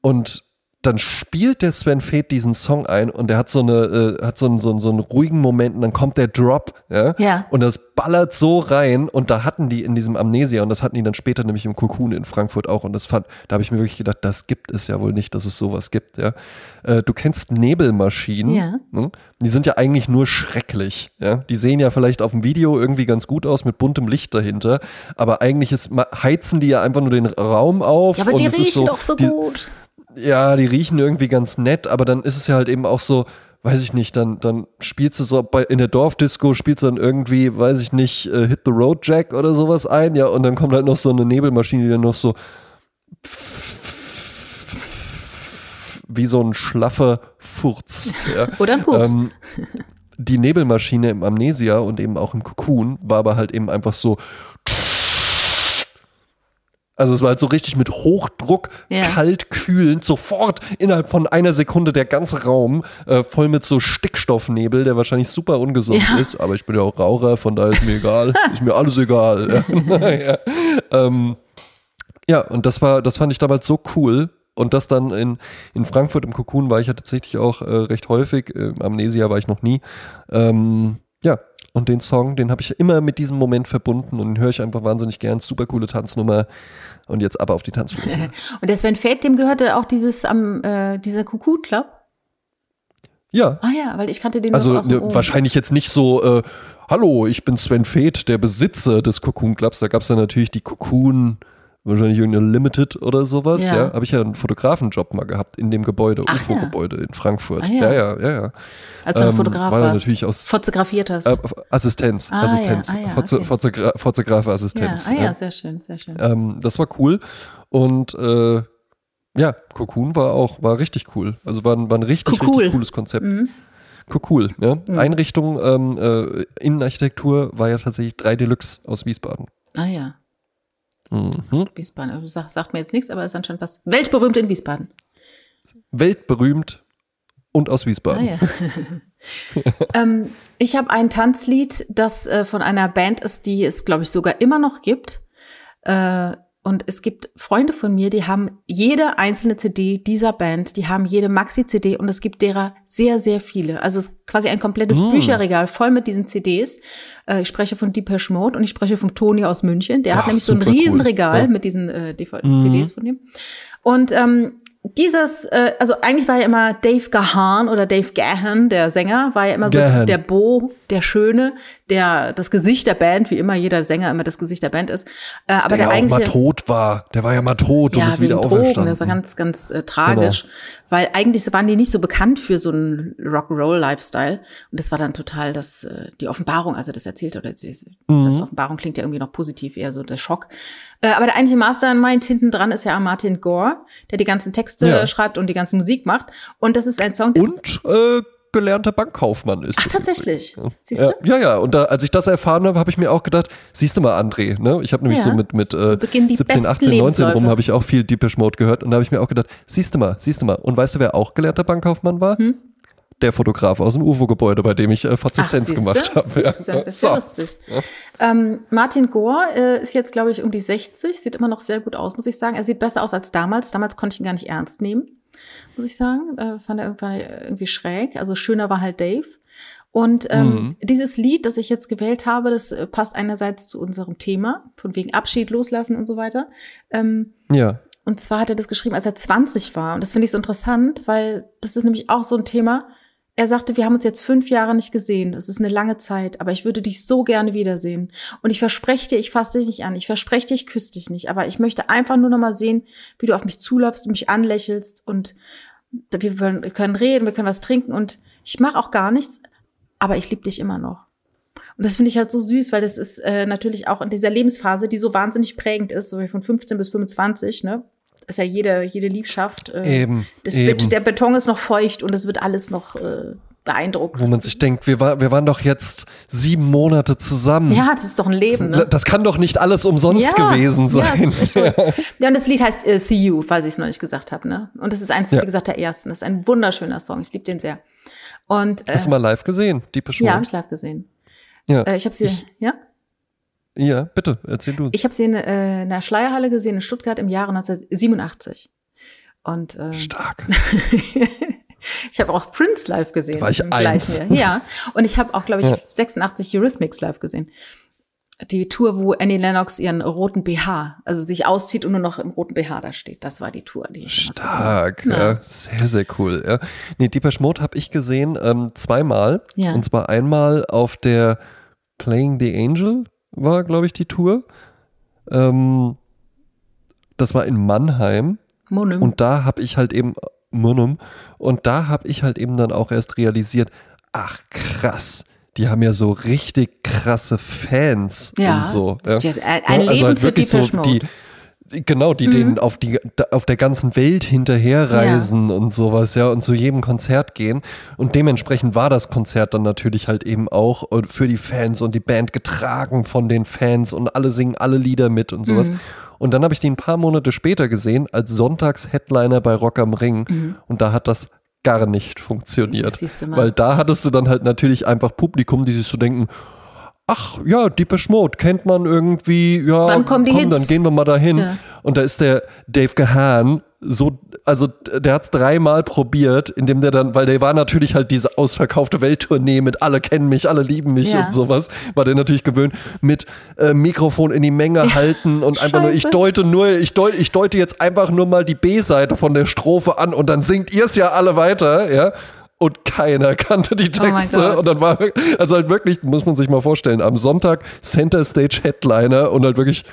Und dann spielt der Sven Feth diesen Song ein und der hat so eine, äh, hat so einen, so, einen, so einen ruhigen Moment und dann kommt der Drop, ja? Ja. Und das ballert so rein und da hatten die in diesem Amnesia und das hatten die dann später nämlich im Cocoon in Frankfurt auch und das fand, da habe ich mir wirklich gedacht, das gibt es ja wohl nicht, dass es sowas gibt, ja. Äh, du kennst Nebelmaschinen, Ja. ne? die sind ja eigentlich nur schrecklich, ja. Die sehen ja vielleicht auf dem Video irgendwie ganz gut aus mit buntem Licht dahinter, aber eigentlich ist, heizen die ja einfach nur den Raum auf ja, aber und die riechen so, doch so die, gut. Ja, die riechen irgendwie ganz nett, aber dann ist es ja halt eben auch so, weiß ich nicht, dann, dann spielst du so bei, in der Dorfdisco, spielst du dann irgendwie, weiß ich nicht, äh, Hit the Road Jack oder sowas ein, ja, und dann kommt halt noch so eine Nebelmaschine, die dann noch so wie so ein schlaffer Furz. Ja. Oder ein Pups. Ähm, die Nebelmaschine im Amnesia und eben auch im Cocoon war aber halt eben einfach so. Also es war halt so richtig mit Hochdruck, Ja. kalt, kühlend, sofort innerhalb von einer Sekunde der ganze Raum äh, voll mit so Stickstoffnebel, der wahrscheinlich super ungesund Ja. ist. Aber ich bin ja auch Raucher, von daher ist mir egal. ist mir alles egal. Ja. Ähm, ja, und das war, das fand ich damals so cool. Und das dann in, in Frankfurt im Cocoon war ich ja tatsächlich auch äh, recht häufig. Äh, Amnesia war ich noch nie. Ähm, und den Song, den habe ich immer mit diesem Moment verbunden und den höre ich einfach wahnsinnig gern. Super coole Tanznummer. Und jetzt aber auf die Tanzfläche. Und der Sven Feth, dem gehörte auch dieses am äh, dieser Cuckoo Club. Ja. Ah ja, weil ich kannte den Also aus dem ne, wahrscheinlich jetzt nicht so, äh, hallo, ich bin Sven Feth, der Besitzer des Cocoon Clubs. Da gab es dann natürlich die Cocoon, wahrscheinlich irgendeine Limited oder sowas. Ja. Ja, habe ich ja einen Fotografenjob mal gehabt in dem Gebäude, UFO-Gebäude in Frankfurt. Ah ja. ja, ja, ja. ja. Als du ähm, Fotograf war warst. natürlich aus- fotografiert hast. Äh, Assistenz, Ah, Assistenz, ja, ah, ja, Foto- okay. Fotogra ja. Fotografassistenz. Ah ja, ja. sehr schön, sehr schön. Ähm, das war cool. Und äh, ja, Cocoon war auch, war richtig cool. Also war, ein- war ein richtig, Cocool. richtig cooles Konzept. Mhm. Cool, ja. Einrichtung, ähm, äh, Innenarchitektur war ja tatsächlich 3 Deluxe aus Wiesbaden. Ah ja, Mhm. Wiesbaden. Also, Sag, sagt mir jetzt nichts, aber ist anscheinend was weltberühmt in Wiesbaden. Weltberühmt und aus Ah Wiesbaden. ja. ähm, ich habe ein Tanzlied, das äh, von einer Band ist, die es, glaube ich, sogar immer noch gibt. Äh, und es gibt Freunde von mir, die haben jede einzelne CD dieser Band, die haben jede Maxi-CD und es gibt derer sehr, sehr viele. Also es ist quasi ein komplettes Mm. Bücherregal voll mit diesen CDs. Äh, ich spreche von Depeche Mode und ich spreche vom Toni aus München. Der hat Ach, nämlich so ein super cool. Riesenregal Ja. mit diesen äh, Mhm. CDs von dem. Und ähm, dieses, äh, also eigentlich war ja immer Dave Gahan oder Dave Gahan, der Sänger, war ja immer so Gahan. der Bo, der Schöne, der das Gesicht der Band, wie immer jeder Sänger immer das Gesicht der Band ist. Äh, aber Der, der, ja auch mal eigentliche tot war. Der war ja mal tot und ja, ist wieder Drogen, auferstanden. das war ganz, ganz äh, tragisch, weil eigentlich waren die nicht so bekannt für so einen Rock'n'Roll-Lifestyle und das war dann total das, äh, die Offenbarung, also das erzählt oder das Mhm. heißt, Offenbarung klingt ja irgendwie noch positiv, eher so der Schock. Äh, aber der eigentliche Mastermind hinten dran ist ja Martin Gore, der die ganzen Texte Ja. schreibt und die ganze Musik macht und das ist ein Song, der und äh, gelernter Bankkaufmann ist. Ach, tatsächlich. Siehst Ja, du? ja, ja. Und da, als ich das erfahren habe, habe ich mir auch gedacht, siehst du mal, André, ne? Ich habe nämlich Ja. so mit, mit So äh, die 17, besten 18, 19 rum habe ich auch viel Deepish Mode gehört und da habe ich mir auch gedacht, siehst du mal, siehst du mal. Und weißt du, wer auch gelernter Bankkaufmann war? Hm? Der Fotograf aus dem UFO-Gebäude, bei dem ich äh, Fazistenz Ach, gemacht habe. Ja. Das ist ja So. lustig. Ähm, Martin Gore äh, ist jetzt, glaube ich, um die 60, sieht immer noch sehr gut aus, muss ich sagen. Er sieht besser aus als damals. Damals konnte ich ihn gar nicht ernst nehmen, muss ich sagen. Äh, fand er irgendwann irgendwie schräg. Also schöner war halt Dave. Und ähm, Mhm. dieses Lied, das ich jetzt gewählt habe, das äh, passt einerseits zu unserem Thema, von wegen Abschied loslassen und so weiter. Ähm, ja. und zwar hat er das geschrieben, als er 20 war. Und das finde ich so interessant, weil das ist nämlich auch so ein Thema. Er sagte, wir haben uns jetzt fünf Jahre nicht gesehen. Es ist eine lange Zeit, aber ich würde dich so gerne wiedersehen. Und ich verspreche dir, ich fasse dich nicht an. Ich verspreche dir, ich küsse dich nicht. Aber ich möchte einfach nur noch mal sehen, wie du auf mich zuläufst, mich anlächelst und wir können reden, wir können was trinken und ich mache auch gar nichts, aber ich liebe dich immer noch. Und das finde ich halt so süß, weil das ist äh, natürlich auch in dieser Lebensphase, die so wahnsinnig prägend ist, so wie von 15 bis 25, ne? Ist ja jede, jede Liebschaft. Äh, eben, das eben. Wird, der Beton ist noch feucht und es wird alles noch äh, beeindruckt. Wo man sich denkt, wir, war, wir waren doch jetzt sieben Monate zusammen. Ja, das ist doch ein Leben. Ne? Das kann doch nicht alles umsonst ja, gewesen sein. Ja, ja. und das Lied heißt uh, See You, falls ich es noch nicht gesagt habe. Ne? Und das ist eins, ja. wie gesagt, der ersten. Das ist ein wunderschöner Song. Ich liebe den sehr. Und, äh, Hast du mal live gesehen, die Ja, habe ich live gesehen. Ja. Äh, ich habe sie, ich, ja? Ja, bitte, erzähl du. Ich habe sie in, äh, in der Schleierhalle gesehen in Stuttgart im Jahre 1987. Und, ähm, Stark. ich habe auch Prince live gesehen. War ich eins. Ja, und ich habe auch, glaube ich, ja. 86 Eurythmics live gesehen. Die Tour, wo Annie Lennox ihren roten BH, also sich auszieht und nur noch im roten BH da steht. Das war die Tour, die ich Stark, ja. ja. Sehr, sehr cool. Ja. Nee, Deepesh Mode habe ich gesehen ähm, zweimal. Ja. Und zwar einmal auf der Playing the Angel war, glaube ich, die Tour. Ähm, das war in Mannheim. Monum. Und da habe ich halt eben, Monum, und da habe ich halt eben dann auch erst realisiert, ach krass, die haben ja so richtig krasse Fans ja, und so. Ja. Ein, also Leben halt für die so die, Genau, die mhm. denen auf, die, auf der ganzen Welt hinterherreisen ja. und sowas, ja, und zu jedem Konzert gehen. Und dementsprechend war das Konzert dann natürlich halt eben auch für die Fans und die Band getragen von den Fans und alle singen alle Lieder mit und sowas. Mhm. Und dann habe ich die ein paar Monate später gesehen als Sonntags-Headliner bei Rock am Ring. Mhm. Und da hat das gar nicht funktioniert. Weil da hattest du dann halt natürlich einfach Publikum, die sich so denken, ach ja, Deepesh Mode kennt man irgendwie, ja, Wann kommen die komm, Hits? dann gehen wir mal dahin. Ja. Und da ist der Dave Gahan so, also der hat es dreimal probiert, indem der dann, weil der war natürlich halt diese ausverkaufte Welttournee mit alle kennen mich, alle lieben mich ja. und sowas, war der natürlich gewöhnt mit äh, Mikrofon in die Menge ja. halten und einfach nur, ich deute nur, ich deute, ich deute jetzt einfach nur mal die B-Seite von der Strophe an und dann singt ihr es ja alle weiter, ja und keiner kannte die oh Texte. Oh und dann war, also halt wirklich, muss man sich mal vorstellen, am Sonntag Center Stage Headliner und halt wirklich,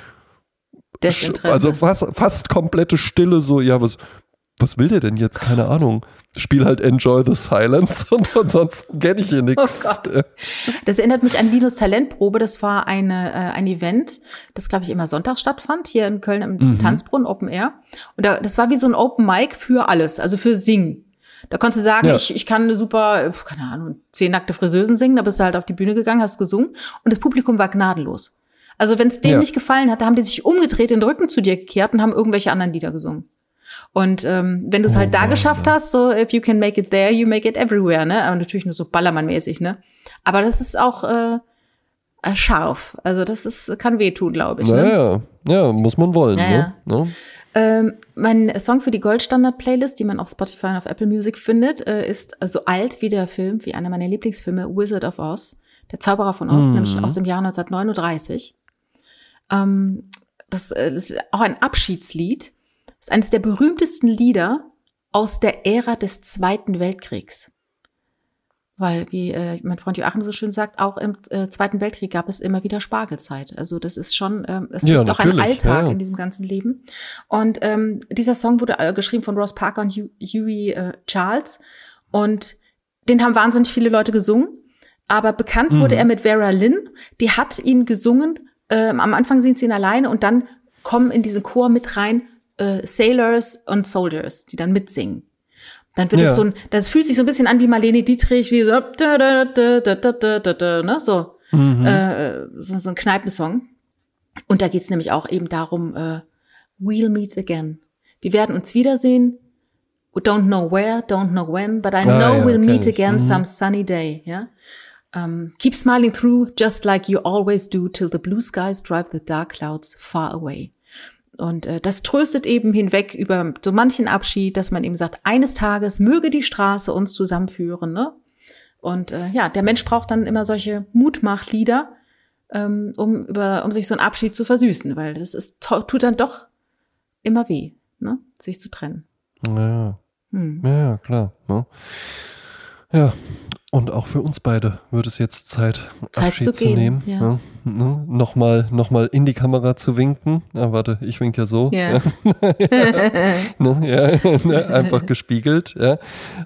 also fast, fast komplette Stille, so, ja, was, was will der denn jetzt? Keine Ahnung. Spiel halt Enjoy the Silence und ansonsten kenne ich hier nichts. Oh das erinnert mich an Linus Talentprobe. Das war eine, äh, ein Event, das, glaube ich, immer Sonntag stattfand, hier in Köln im mhm. Tanzbrunnen Open Air. Und da, das war wie so ein Open Mic für alles, also für Singen. Da konntest du sagen, ja. ich, ich kann eine super, keine Ahnung, zehn nackte Friseusen singen, da bist du halt auf die Bühne gegangen, hast gesungen und das Publikum war gnadenlos. Also wenn es denen ja. nicht gefallen hat, da haben die sich umgedreht, den Rücken zu dir gekehrt und haben irgendwelche anderen Lieder gesungen. Und ähm, wenn du es oh, halt da geschafft hast, so if you can make it there, you make it everywhere, ne? Aber natürlich nur so Ballermann-mäßig, ne? Aber das ist auch äh, äh scharf. Also das ist kann wehtun, glaube ich. Naja, ne? ja, muss man wollen. Naja. Ne? No? Ähm, mein Song für die Goldstandard-Playlist, die man auf Spotify und auf Apple Music findet, äh, ist so alt wie der Film, wie einer meiner Lieblingsfilme, Wizard of Oz, der Zauberer von Oz, mhm. nämlich aus dem Jahr 1939. Ähm, das, äh, das ist auch ein Abschiedslied. Das ist eines der berühmtesten Lieder aus der Ära des Zweiten Weltkriegs. Weil, wie äh, mein Freund Joachim so schön sagt, auch im äh, Zweiten Weltkrieg gab es immer wieder Spargelzeit. Also das ist schon, äh, es ja, gibt auch einen Alltag ja. in diesem ganzen Leben. Und ähm, dieser Song wurde äh, geschrieben von Ross Parker und Huey äh, Charles. Und den haben wahnsinnig viele Leute gesungen. Aber bekannt mhm. wurde er mit Vera Lynn. Die hat ihn gesungen. Ähm, am Anfang sind sie ihn alleine und dann kommen in diesen Chor mit rein äh, Sailors und Soldiers, die dann mitsingen. Dann wird ja. es so ein, das fühlt sich so ein bisschen an wie Marlene Dietrich, wie so, da, da, da, da, da, da, da, ne, so, mhm. äh, so, so ein Kneipensong. Und da geht's nämlich auch eben darum, äh, we'll meet again. Wir werden uns wiedersehen. Don't know where, don't know when, but I ah, know ja, we'll meet again mhm. some sunny day, ja. Um, keep smiling through, just like you always do, till the blue skies drive the dark clouds far away. Und äh, das tröstet eben hinweg über so manchen Abschied, dass man eben sagt, eines Tages möge die Straße uns zusammenführen. Ne? Und äh, ja, der Mensch braucht dann immer solche Mutmachlieder, ähm, um, über, um sich so einen Abschied zu versüßen, weil das ist, tut dann doch immer weh, ne? sich zu trennen. Ja, hm. ja klar. Ne? Ja, und auch für uns beide wird es jetzt Zeit, Zeit Abschied zu zu, gehen, nehmen. ja. Ja. Ne? Nochmal noch mal in die Kamera zu winken. Ah, warte, ich wink ja so. Ja. ne? ja, ne? Einfach gespiegelt. Ja.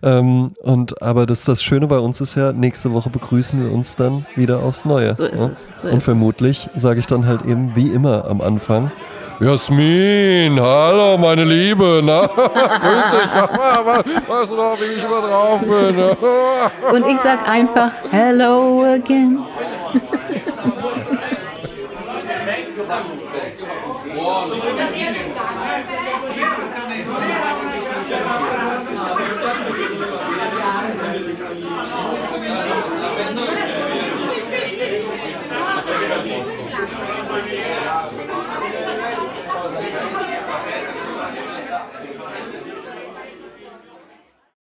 Ähm, und aber das, das Schöne bei uns ist ja, nächste Woche begrüßen wir uns dann wieder aufs Neue. So ist ja. es, so und ist vermutlich sage ich dann halt eben wie immer am Anfang. Jasmin, hallo meine Liebe, na, grüß dich, weißt du noch, wie ich immer drauf bin? Und ich sag einfach Hello again.